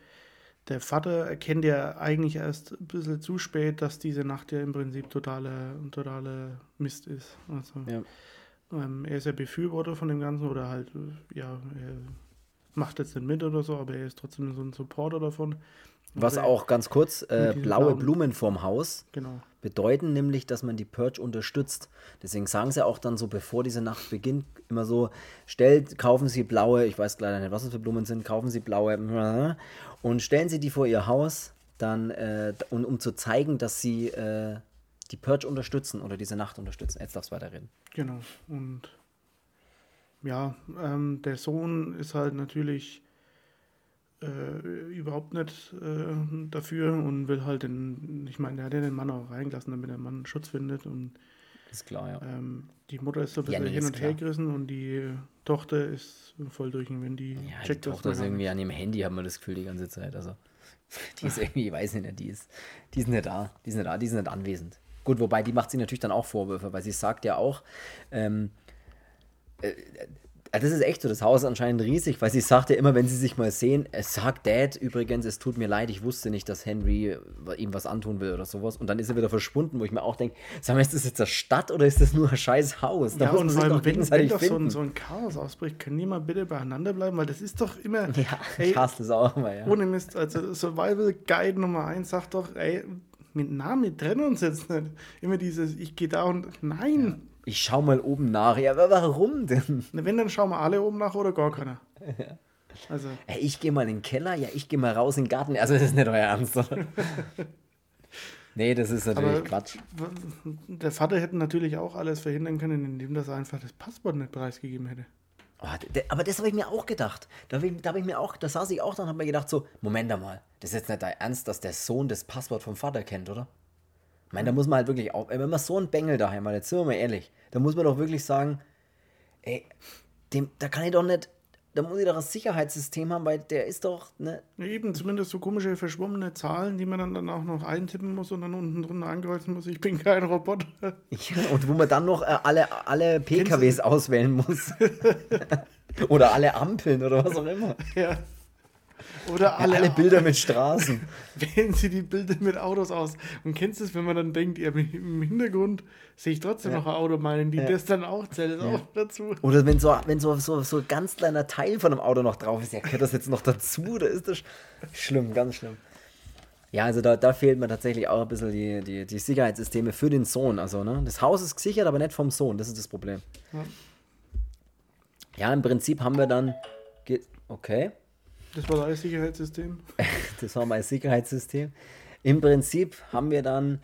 der Vater erkennt ja eigentlich erst ein bisschen zu spät, dass diese Nacht ja im Prinzip totaler, totaler Mist ist. Also, ja. Ähm, er ist ja Befürworter von dem Ganzen oder halt, äh, ja, er macht jetzt nicht mit oder so, aber er ist trotzdem so ein Supporter davon. Was Aber- auch ganz kurz, äh, blaue Blumen vorm Haus Genau. bedeuten nämlich, dass man die Purge unterstützt. Deswegen sagen sie auch dann so, bevor diese Nacht beginnt, immer so, stellt, kaufen Sie blaue, ich weiß leider nicht, was es für Blumen sind, kaufen Sie blaue und stellen Sie die vor Ihr Haus, dann, äh, und, um zu zeigen, dass Sie äh, die Purge unterstützen oder diese Nacht unterstützen. Jetzt darfst du weiterreden. Genau. Und ja, ähm, der Sohn ist halt natürlich äh, überhaupt nicht äh, dafür und will halt den, ich meine, der hat ja den Mann auch reingelassen, damit der Mann Schutz findet und Ist klar, ja. ähm, die Mutter ist so ein Ja, bisschen nee, hin und her gerissen und die Tochter ist voll durch den Wind, die Ja, die checkt das Tochter ist irgendwie an ihrem Handy, hat man das Gefühl die ganze Zeit. Also, die ist irgendwie, ich weiß nicht, die ist, die ist nicht da. Die ist nicht da, die ist nicht anwesend. Gut, wobei, die macht sich natürlich dann auch Vorwürfe, weil sie sagt ja auch, ähm, äh, das ist echt so, das Haus ist anscheinend riesig, weil sie sagt ja immer, wenn sie sich mal sehen, es sagt Dad übrigens, es tut mir leid, ich wusste nicht, dass Henry ihm was antun will oder sowas. Und dann ist er wieder verschwunden, wo ich mir auch denke, sag mal, ist das jetzt eine Stadt oder ist das nur ein scheiß Haus? Da Ja, muss und vor sich allem, wenn, wenn doch so ein, so ein Chaos ausbricht, können die mal bitte beieinander bleiben, weil das ist doch immer, ja, ey, ich hasse das auch immer, ja. ohne Mist, also Survival Guide Nummer 1 sagt doch, ey, mit Namen, wir trennen uns jetzt nicht. Immer dieses, ich gehe da und, nein, Ich schau mal oben nach. Ja, aber warum denn? Na, wenn, dann schauen wir alle oben nach oder gar keiner. Also, Ey, ich gehe mal in den Keller, ja, ich gehe mal raus in den Garten. Also, das ist nicht euer Ernst, oder? nee, das ist natürlich Aber- Quatsch. der Vater hätte natürlich auch alles verhindern können, indem das einfach das Passwort nicht preisgegeben hätte. Oh, aber das habe ich mir auch gedacht. Da habe ich, da mir auch, da saß ich auch dann und habe mir gedacht so, Moment mal, das ist jetzt nicht dein Ernst, dass der Sohn das Passwort vom Vater kennt, oder? Ich meine, da muss man halt wirklich auch, wenn man so einen Bengel daheim hat, jetzt sind wir mal ehrlich, da muss man doch wirklich sagen, ey, dem, da kann ich doch nicht, da muss ich doch ein Sicherheitssystem haben, weil der ist doch, ne, Eben, zumindest so komische verschwommene Zahlen, die man dann, dann auch noch eintippen muss und dann unten drunter ankreuzen muss, ich bin kein Roboter. Ja, und wo man dann noch äh, alle, alle PKWs auswählen muss. oder alle Ampeln oder was auch immer. Ja. Oder Ja, alle, alle Bilder mit Straßen. wählen sie die Bilder mit Autos aus. Und kennst du es, wenn man dann denkt, ja, im Hintergrund sehe ich trotzdem Ja. noch ein Auto meinen, die Ja. das dann auch zählt, auch dazu. Oder wenn so, wenn so, so, so ein ganz kleiner Teil von einem Auto noch drauf ist, ja, gehört das jetzt noch dazu? Da ist das sch- schlimm, ganz schlimm. Ja, also da, da fehlt mir tatsächlich auch ein bisschen die, die, die Sicherheitssysteme für den Sohn. Also, ne? Das Haus ist gesichert, aber nicht vom Sohn. Das ist das Problem. Ja. Im Prinzip haben wir dann okay. Das war das Sicherheitssystem. das war mein Sicherheitssystem. Im Prinzip haben wir dann.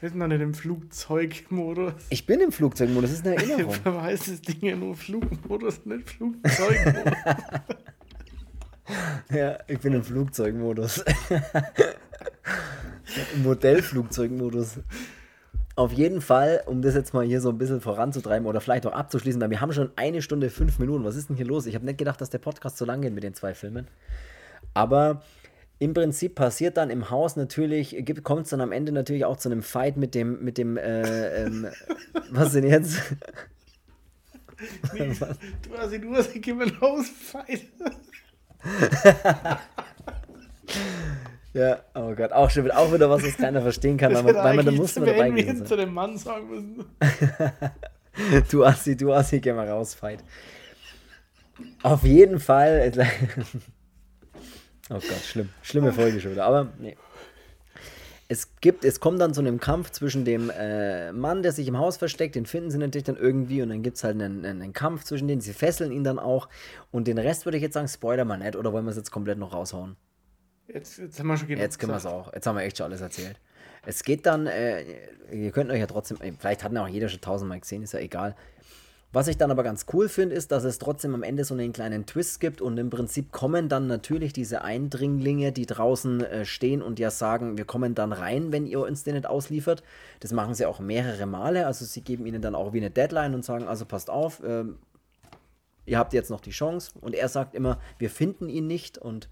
Wir sind dann in dem Flugzeugmodus. Ich bin im Flugzeugmodus, das ist eine Erinnerung. Ich weiß das Ding ja nur Flugmodus, nicht Flugzeugmodus. ja, ich bin im Flugzeugmodus. Im Modellflugzeugmodus. Auf jeden Fall, um das jetzt mal hier so ein bisschen voranzutreiben oder vielleicht auch abzuschließen, weil wir haben schon eine Stunde, fünf Minuten. Was ist denn hier los? Ich habe nicht gedacht, dass der Podcast so lang geht mit den zwei Filmen. Aber im Prinzip passiert dann im Haus natürlich, kommt es dann am Ende natürlich auch zu einem Fight mit dem, mit dem, äh, ähm, was denn jetzt? Nee, du hast du hast gib ein Hausfight. Ja, oh Gott, auch schon wieder, auch wieder was, was keiner verstehen kann, aber, weil man da muss man dabei gewesen zu dem Mann sagen müssen. du Assi, du Assi, geh mal raus, Fight. Auf jeden Fall. oh Gott, schlimm. Schlimme Folge schon wieder, aber nee. Es gibt, es kommt dann zu einem Kampf zwischen dem äh, Mann, der sich im Haus versteckt, den finden sie natürlich dann irgendwie und dann gibt es halt einen, einen, Kampf zwischen denen, sie fesseln ihn dann auch und den Rest würde ich jetzt sagen, spoiler mal nicht, oder wollen wir es jetzt komplett noch raushauen? Jetzt, jetzt haben wir schon Jetzt können wir es auch. Jetzt haben wir echt schon alles erzählt. Es geht dann, äh, ihr könnt euch ja trotzdem, äh, vielleicht hat auch jeder schon tausendmal gesehen, ist ja egal. Was ich dann aber ganz cool finde, ist, dass es trotzdem am Ende so einen kleinen Twist gibt und im Prinzip kommen dann natürlich diese Eindringlinge, die draußen äh, stehen und ja sagen, wir kommen dann rein, wenn ihr uns den nicht ausliefert. Das machen sie auch mehrere Male, also sie geben ihnen dann auch wie eine Deadline und sagen, also passt auf, äh, ihr habt jetzt noch die Chance und er sagt immer, wir finden ihn nicht und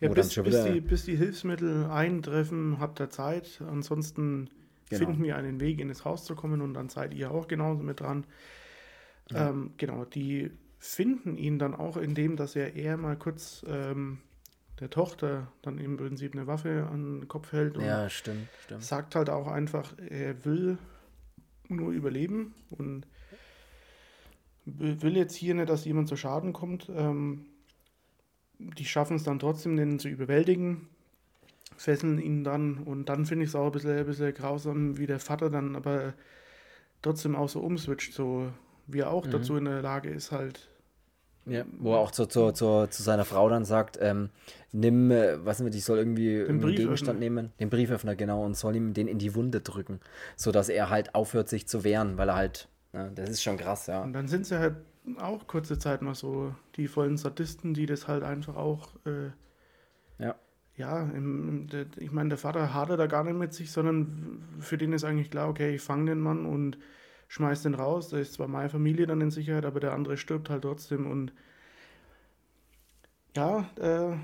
ja, bis, bis, die, bis die Hilfsmittel eintreffen, habt ihr Zeit. Ansonsten genau. finden wir einen Weg, in das Haus zu kommen und dann seid ihr auch genauso mit dran. Ja. Ähm, genau, die finden ihn dann auch, indem dass er eher mal kurz ähm, der Tochter dann im Prinzip eine Waffe an den Kopf hält und ja, stimmt, stimmt. sagt halt auch einfach, er will nur überleben und will jetzt hier nicht, dass jemand zu Schaden kommt. Ähm, die schaffen es dann trotzdem, den zu überwältigen, fesseln ihn dann und dann finde ich es auch ein bisschen, ein bisschen grausam, wie der Vater dann aber trotzdem auch so umswitcht, so wie er auch mhm. dazu in der Lage ist, halt. Ja, wo er auch zu, zu, zu, zu seiner Frau dann sagt, ähm, nimm, äh, was nicht, ich soll irgendwie einen Gegenstand nehmen, den Brieföffner, genau, und soll ihm den in die Wunde drücken, sodass er halt aufhört, sich zu wehren, weil er halt, na, das ist schon krass, ja. Und dann sind sie halt auch kurze Zeit mal so die vollen Sadisten, die das halt einfach auch. Äh, ja. Ja, im, der, ich meine, der Vater hadert da gar nicht mit sich, sondern für den ist eigentlich klar, okay, ich fange den Mann und schmeiß den raus. Da ist zwar meine Familie dann in Sicherheit, aber der andere stirbt halt trotzdem und ja, äh,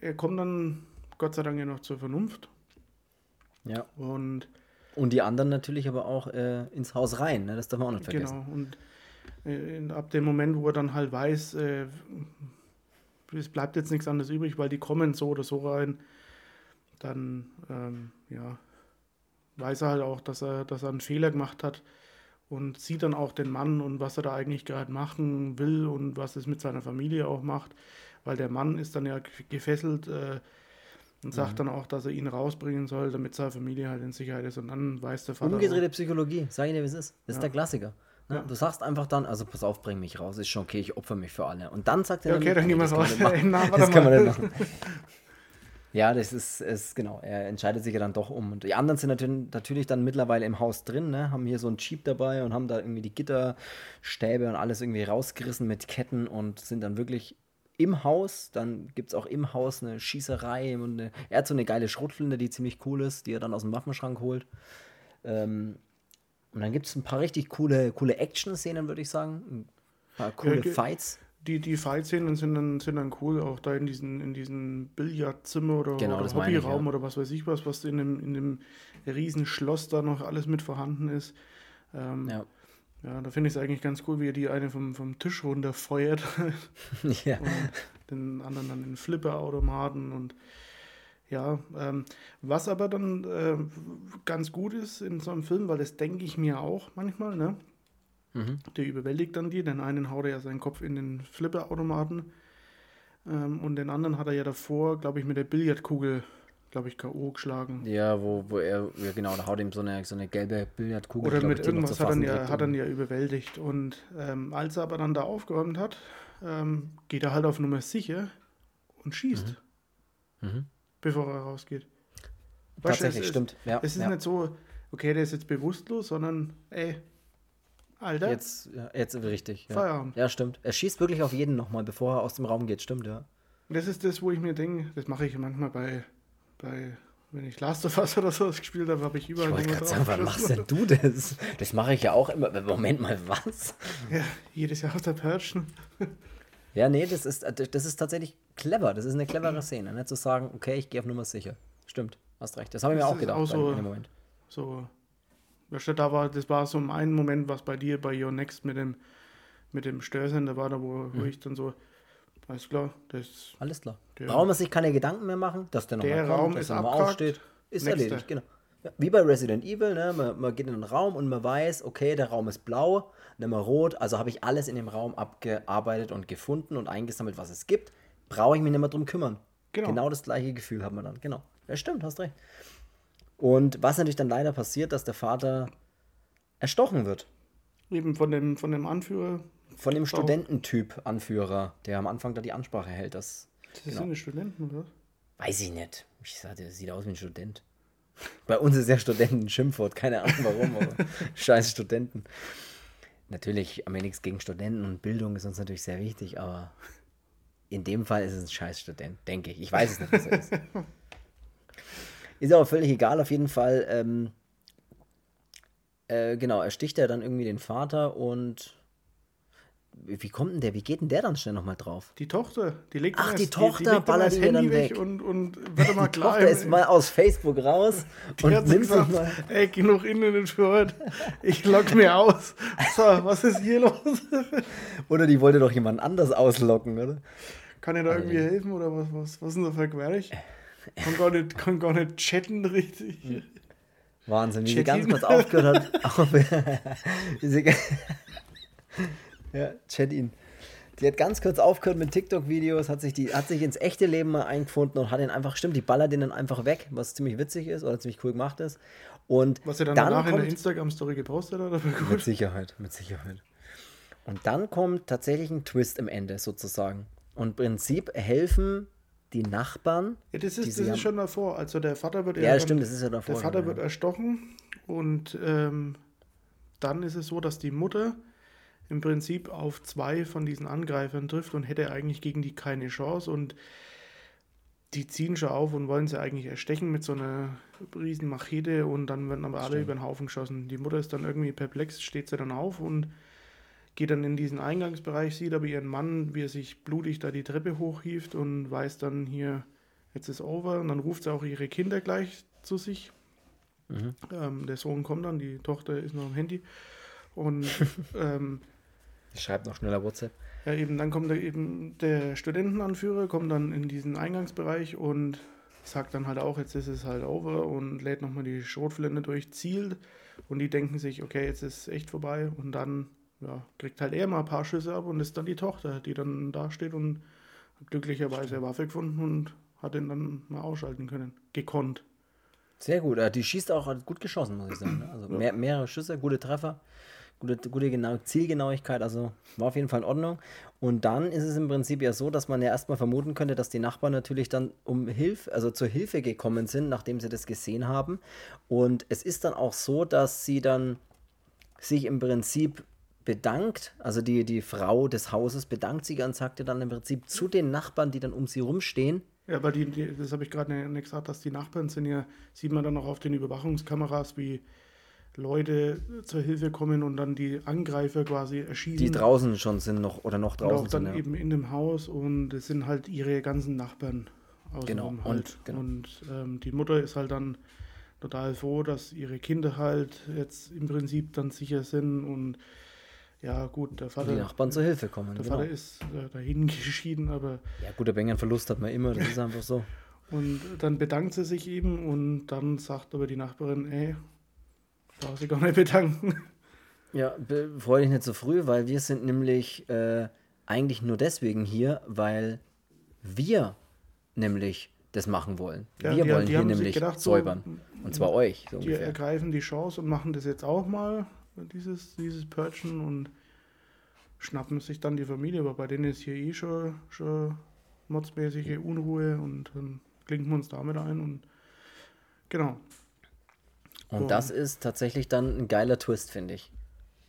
er kommt dann Gott sei Dank ja noch zur Vernunft. Ja. Und, und die anderen natürlich aber auch äh, ins Haus rein, ne? das darf man auch nicht vergessen. Genau, und äh, ab dem Moment, wo er dann halt weiß, äh, es bleibt jetzt nichts anderes übrig, weil die kommen so oder so rein, dann ähm, ja, weiß er halt auch, dass er, dass er einen Fehler gemacht hat und sieht dann auch den Mann und was er da eigentlich gerade machen will und was es mit seiner Familie auch macht, weil der Mann ist dann ja gefesselt äh, und sagt mhm. dann auch, dass er ihn rausbringen soll, damit seine Familie halt in Sicherheit ist und dann weiß der Vater. Umgedrehte auch, Psychologie, sag ich dir, wie es ist. Das ja. ist der Klassiker. Ne? Ja. Du sagst einfach dann, also pass auf, bring mich raus, ist schon okay, ich opfer mich für alle. Und dann sagt er, ja, okay, dann gehen wir raus. Na, das kann man nicht machen. Ja, das ist, ist, genau, er entscheidet sich ja dann doch um. Und die anderen sind natürlich, natürlich dann mittlerweile im Haus drin, ne? haben hier so einen Jeep dabei und haben da irgendwie die Gitterstäbe und alles irgendwie rausgerissen mit Ketten und sind dann wirklich im Haus. Dann gibt es auch im Haus eine Schießerei und eine, er hat so eine geile Schrotflinte, die ziemlich cool ist, die er dann aus dem Waffenschrank holt. Ähm, und dann gibt es ein paar richtig coole, coole Action-Szenen, würde ich sagen. Ein paar coole ja, Fights. Die, die Fight-Szenen sind dann, sind dann cool, auch da in diesen, in diesen Billardzimmer oder, genau, oder Hobbyraum ja. oder was weiß ich was, was in dem, in dem riesen Schloss da noch alles mit vorhanden ist. Ähm, ja. Ja, da finde ich es eigentlich ganz cool, wie er die eine vom, vom Tisch runterfeuert. ja. Und den anderen dann in Flipper-Automaten und ja, ähm, was aber dann äh, ganz gut ist in so einem Film, weil das denke ich mir auch manchmal, ne? Mhm. Der überwältigt dann die, den einen haut er ja seinen Kopf in den Flipperautomaten ähm, und den anderen hat er ja davor, glaube ich, mit der Billardkugel, glaube ich, K.O. geschlagen. Ja, wo, wo er, ja genau, da haut ihm so eine, so eine gelbe Billardkugel. Oder mit ich, irgendwas hat er, ja, hat er ja überwältigt. Und ähm, als er aber dann da aufgeräumt hat, ähm, geht er halt auf Nummer sicher und schießt, Mhm. Bevor er rausgeht. Weißt Tatsächlich, es ist- stimmt. Ja, Es ist ja. nicht so, okay, der ist jetzt bewusstlos, sondern, ey, Alter, Jetzt, ja, jetzt richtig. Ja. Feierabend. ja, stimmt. Er schießt wirklich auf jeden nochmal, bevor er aus dem Raum geht, stimmt, ja. Das ist das, wo ich mir denke, das mache ich manchmal bei, bei wenn ich Last of Us oder sowas gespielt habe, habe ich überall Ich wollte gerade sagen, wann machst denn du das? Das mache ich ja auch immer. Moment mal, was? Ja, jedes Jahr auf der Perch. Ja, nee, das ist, das ist tatsächlich clever. Das ist eine clevere Szene. Nicht zu sagen, okay, ich gehe auf Nummer sicher. Stimmt, hast recht. Das habe ich mir auch gedacht auch so- in dem Moment. So, da war, das war so ein Moment, was bei dir bei Your Next mit dem, mit dem Störsender war, da wo, Mhm. wo ich dann so, alles klar, das, Alles klar. Der- Brauchen wir sich keine Gedanken mehr machen, dass der nochmal Raum kommt, dass ist er nochmal aufsteht. Ist Nächster. erledigt, genau. Ja, wie bei Resident Evil, ne? man, man geht in den Raum und man weiß, okay, der Raum ist blau, nicht mehr rot, also habe ich alles in dem Raum abgearbeitet und gefunden und eingesammelt, was es gibt. Brauche ich mich nicht mehr drum kümmern. Genau. Genau das gleiche Gefühl hat man dann. Genau. Ja, stimmt, hast recht. Und was natürlich dann leider passiert, dass der Vater erstochen wird. eben von dem, von dem Anführer, Von dem. Studententyp Anführer, der am Anfang da die Ansprache hält. Das das Genau. sind die Studenten, oder? weiß ich nicht. Ich sagte, sieht aus wie ein Student. Bei uns ist ja Studenten ein Schimpfwort, keine Ahnung warum, aber scheiß Studenten. Natürlich haben wir nichts gegen Studenten und Bildung ist uns natürlich sehr wichtig, aber in dem Fall ist es ein scheiß Student, denke ich. Ich weiß es nicht, was er ist. Ist aber völlig egal, auf jeden Fall. Ähm, äh, genau, er sticht ja dann irgendwie den Vater und wie kommt denn der, wie geht denn der dann schnell nochmal drauf? Die Tochter, die legt Ach, dann die erst- Tochter legt dann ballert Handy dann weg und, und wird mal Die klar. Tochter ist mal aus Facebook raus die und hat nimmt gesagt, mal. ey, genug Internet für heute. Ich log mir aus. So, was ist hier los? Oder die wollte doch jemand anders auslocken, oder? Kann ich da irgendwie Alter. helfen oder was, was, was ist denn da für Querch? Kann gar nicht, kann gar nicht chatten richtig. Wahnsinn, wie sie Chat ganz ihn. kurz aufgehört hat. Auf, sie, ja, chat ihn. Die hat ganz kurz aufgehört mit TikTok-Videos, hat sich, die, hat sich ins echte Leben mal eingefunden und hat ihn einfach, stimmt, die ballert den dann einfach weg, was ziemlich witzig ist oder ziemlich cool gemacht ist. Und Was er dann, dann danach in der kommt, Instagram-Story gepostet hat, aber Mit gut. Sicherheit, mit Sicherheit. Und dann kommt tatsächlich ein Twist am Ende sozusagen. Und im Prinzip helfen die Nachbarn. Ja, das ist, das sie haben- ist schon davor. Also der Vater wird Ja, stimmt, das ist ja davor. Der Vater genau, wird ja. erstochen und ähm, dann ist es so, dass die Mutter im Prinzip auf zwei von diesen Angreifern trifft und hätte eigentlich gegen die keine Chance und die ziehen schon auf und wollen sie eigentlich erstechen mit so einer riesen Machete und dann werden aber alle Stimmt. über den Haufen geschossen. Die Mutter ist dann irgendwie perplex, steht sie dann auf und geht dann in diesen Eingangsbereich, sieht aber ihren Mann, wie er sich blutig da die Treppe hochhieft und weiß dann hier, jetzt ist over und dann ruft sie auch ihre Kinder gleich zu sich. Mhm. Ähm, der Sohn kommt dann, die Tochter ist noch am Handy. Und ähm, Ich schreibe noch schneller WhatsApp. ja, eben dann kommt da eben der Studentenanführer, kommt dann in diesen Eingangsbereich und sagt dann halt auch, jetzt ist es halt over und lädt nochmal die Schrotflinte durch, zielt und die denken sich, okay, jetzt ist es echt vorbei und dann ja, kriegt halt er mal ein paar Schüsse ab und ist dann die Tochter, die dann da steht und glücklicherweise Waffe gefunden und hat ihn dann mal ausschalten können. Gekonnt. Sehr gut. äh, Die schießt auch gut geschossen, muss ich sagen. ne? Also mehr, mehrere Schüsse, gute Treffer, gute, gute genau, Zielgenauigkeit. Also war auf jeden Fall in Ordnung. Und dann ist es im Prinzip ja so, dass man ja erstmal vermuten könnte, dass die Nachbarn natürlich dann um Hilfe, also zur Hilfe gekommen sind, nachdem sie das gesehen haben. Und es ist dann auch so, dass sie dann sich im Prinzip bedankt, also die, die Frau des Hauses bedankt sich und sagte dann im Prinzip zu den Nachbarn, die dann um sie rumstehen, Ja, aber die, die, das habe ich gerade nicht, nicht gesagt, dass die Nachbarn sind ja, sieht man dann auch auf den Überwachungskameras, wie Leute zur Hilfe kommen und dann die Angreifer quasi erschießen. die draußen schon sind noch oder noch und auch draußen dann sind. Ja. eben in dem Haus und es sind halt ihre ganzen Nachbarn außenrum Genau, und- halt. genau. Und ähm, die Mutter ist halt dann total froh, dass ihre Kinder halt jetzt im Prinzip dann sicher sind und ja gut, der Vater, die Nachbarn zur Hilfe kommen. der Genau. Vater ist äh, dahin geschieden, aber Ja, gut, der Bengern Verlust hat man immer, das ist einfach so. Und dann bedankt sie sich eben und dann sagt aber die Nachbarin, ey, brauchst du gar nicht bedanken. Ja, be- freu dich nicht so früh, weil wir sind nämlich äh, eigentlich nur deswegen hier, weil wir nämlich das machen wollen. Ja, wir die- wollen die hier nämlich gedacht, so, säubern. Und zwar euch. So ungefähr. ergreifen die Chance und machen das jetzt auch mal, dieses, dieses Purgen und schnappen sich dann die Familie, aber bei denen ist hier eh schon, schon modsmäßige Unruhe und dann klinken wir uns damit ein und genau. Und das ist tatsächlich dann ein geiler Twist, finde ich.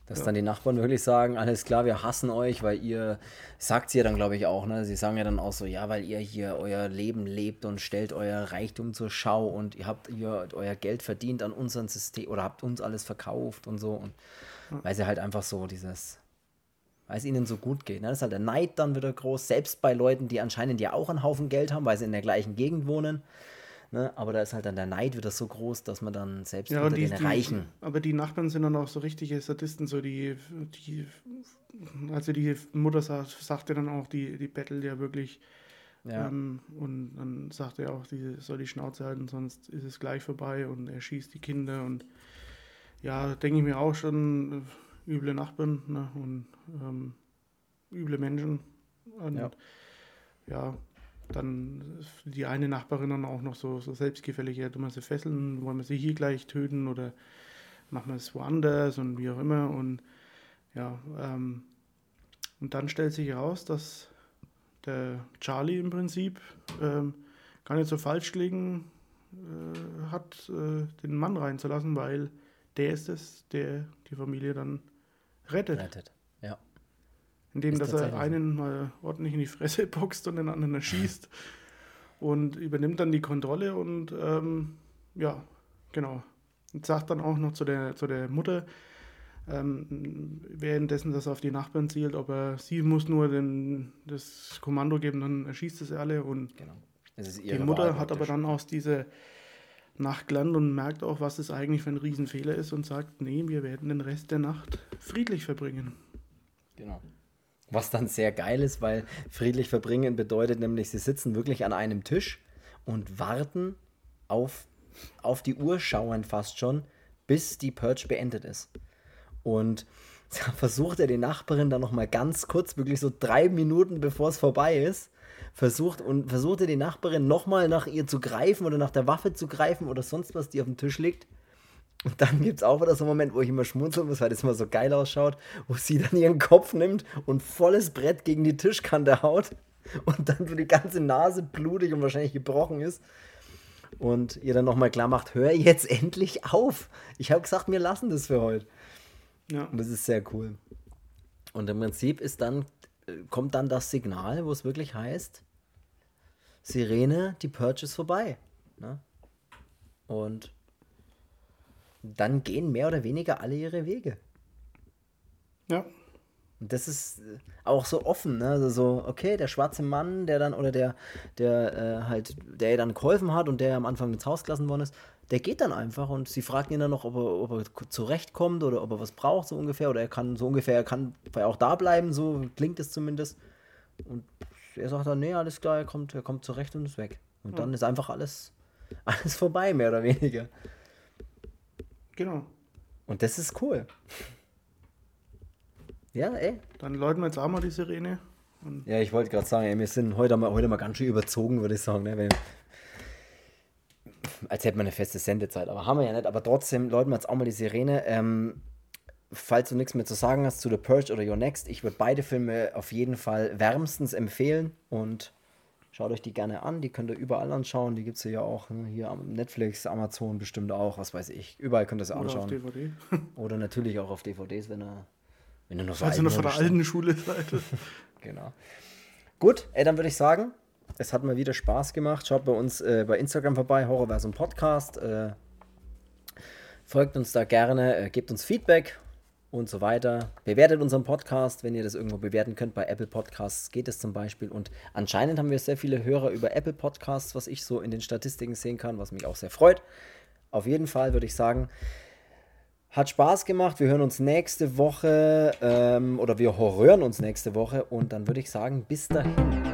Dass Ja. dann die Nachbarn wirklich sagen, alles klar, wir hassen euch, weil ihr, sagt sie ja dann, glaube ich, auch, ne? Sie sagen ja dann auch so, ja, weil ihr hier euer Leben lebt und stellt euer Reichtum zur Schau und ihr habt ihr euer Geld verdient an unserem System oder habt uns alles verkauft und so. Und weil sie halt einfach so dieses, weil es ihnen so gut geht. Ne? Das ist halt der Neid dann wieder groß, selbst bei Leuten, die anscheinend ja auch einen Haufen Geld haben, weil sie in der gleichen Gegend wohnen. Ne? Aber da ist halt dann der Neid wieder so groß, dass man dann selbst Ja, unter die, den die, Reichen aber die Nachbarn sind dann auch so richtige Sadisten, so die, die also die Mutter sagt, sagte dann auch, die, die bettelt ja wirklich Ja. Ähm, und dann sagt er auch, die soll die Schnauze halten, sonst ist es gleich vorbei und er schießt die Kinder und ja, denke ich mir auch schon, äh, üble Nachbarn ne, und ähm, üble Menschen. Und Ja. ja. Dann die eine Nachbarin dann auch noch so, so selbstgefällig, ja, tun wir sie fesseln, wollen wir sie hier gleich töten oder machen wir es woanders und wie auch immer und ja, ähm, und dann stellt sich heraus, dass der Charlie im Prinzip ähm, gar nicht so falsch gelegen äh, hat, äh, den Mann reinzulassen, weil der ist es, der die Familie dann rettet. rettet. Indem, dass er einen mal ordentlich in die Fresse boxt und den anderen erschießt und übernimmt dann die Kontrolle und ähm, ja, genau. Und sagt dann auch noch zu der, zu der Mutter, ähm, währenddessen, dass er auf die Nachbarn zielt, ob er, sie muss nur den, das Kommando geben, dann erschießt es alle und Genau. Die Mutter Wahl hat aber dann aus dieser Nacht gelernt und merkt auch, was es eigentlich für ein Riesenfehler ist und sagt, nee, wir werden den Rest der Nacht friedlich verbringen. Genau. Was dann sehr geil ist, weil friedlich verbringen bedeutet nämlich, sie sitzen wirklich an einem Tisch und warten auf, auf die Uhr, schauen fast schon, bis die Purge beendet ist. Und versucht er die Nachbarin dann nochmal ganz kurz, wirklich so drei Minuten bevor es vorbei ist, versucht und versucht er die Nachbarin nochmal nach ihr zu greifen oder nach der Waffe zu greifen oder sonst was, die auf dem Tisch liegt. Und dann gibt es auch wieder so einen Moment, wo ich immer schmunzeln muss, weil das immer so geil ausschaut, wo sie dann ihren Kopf nimmt und volles Brett gegen die Tischkante haut und dann so die ganze Nase blutig und wahrscheinlich gebrochen ist. Und ihr dann nochmal klar macht, hör jetzt endlich auf. Ich habe gesagt, wir lassen das für heute. Ja, Und das ist sehr cool. Und im Prinzip ist dann, äh, kommt dann das Signal, wo es wirklich heißt, Sirene, die Purge ist vorbei. Ne? Und dann gehen mehr oder weniger alle ihre Wege. ja, Und das ist äh, auch so offen, ne? Also so, okay, der schwarze Mann, der dann, oder der, der äh, halt, der dann geholfen hat und der am Anfang ins Haus gelassen worden ist, der geht dann einfach und sie fragt ihn dann noch, ob er, ob er zurechtkommt oder ob er was braucht, so ungefähr, oder er kann so ungefähr, er kann auch da bleiben, so klingt es zumindest. Und er sagt dann, nee, alles klar, er kommt, er kommt zurecht und ist weg. Und dann ist einfach alles, alles vorbei, mehr oder weniger. Genau. Und das ist cool. Ja, ey. Dann läuten wir jetzt auch mal die Sirene. Ja, ich wollte gerade sagen, ey, wir sind heute mal, heute mal ganz schön überzogen, würde ich sagen. Ne? Weil, als hätten wir eine feste Sendezeit, aber haben wir ja nicht. Aber trotzdem läuten wir jetzt auch mal die Sirene. Ähm, falls du nichts mehr zu sagen hast zu The Purge oder Your Next, ich würde beide Filme auf jeden Fall wärmstens empfehlen und schaut euch die gerne an. Die könnt ihr überall anschauen. Die gibt es ja auch ne? hier am Netflix, Amazon bestimmt auch, was weiß ich. Überall könnt ihr sie oder auf anschauen. DVD. Oder natürlich auch auf DVDs, wenn ihr, wenn ihr noch so ihr noch von der alten Schule seid. Genau. Gut, ey, dann würde ich sagen, es hat mal wieder Spaß gemacht. Schaut bei uns äh, bei Instagram vorbei, Horrorversum Podcast. Äh, folgt uns da gerne, äh, gebt uns Feedback und so weiter. Bewertet unseren Podcast, wenn ihr das irgendwo bewerten könnt. Bei Apple Podcasts geht es zum Beispiel. Und anscheinend haben wir sehr viele Hörer über Apple Podcasts, was ich so in den Statistiken sehen kann, was mich auch sehr freut. Auf jeden Fall würde ich sagen, hat Spaß gemacht. Wir hören uns nächste Woche ähm, oder wir hören uns nächste Woche und dann würde ich sagen, bis dahin.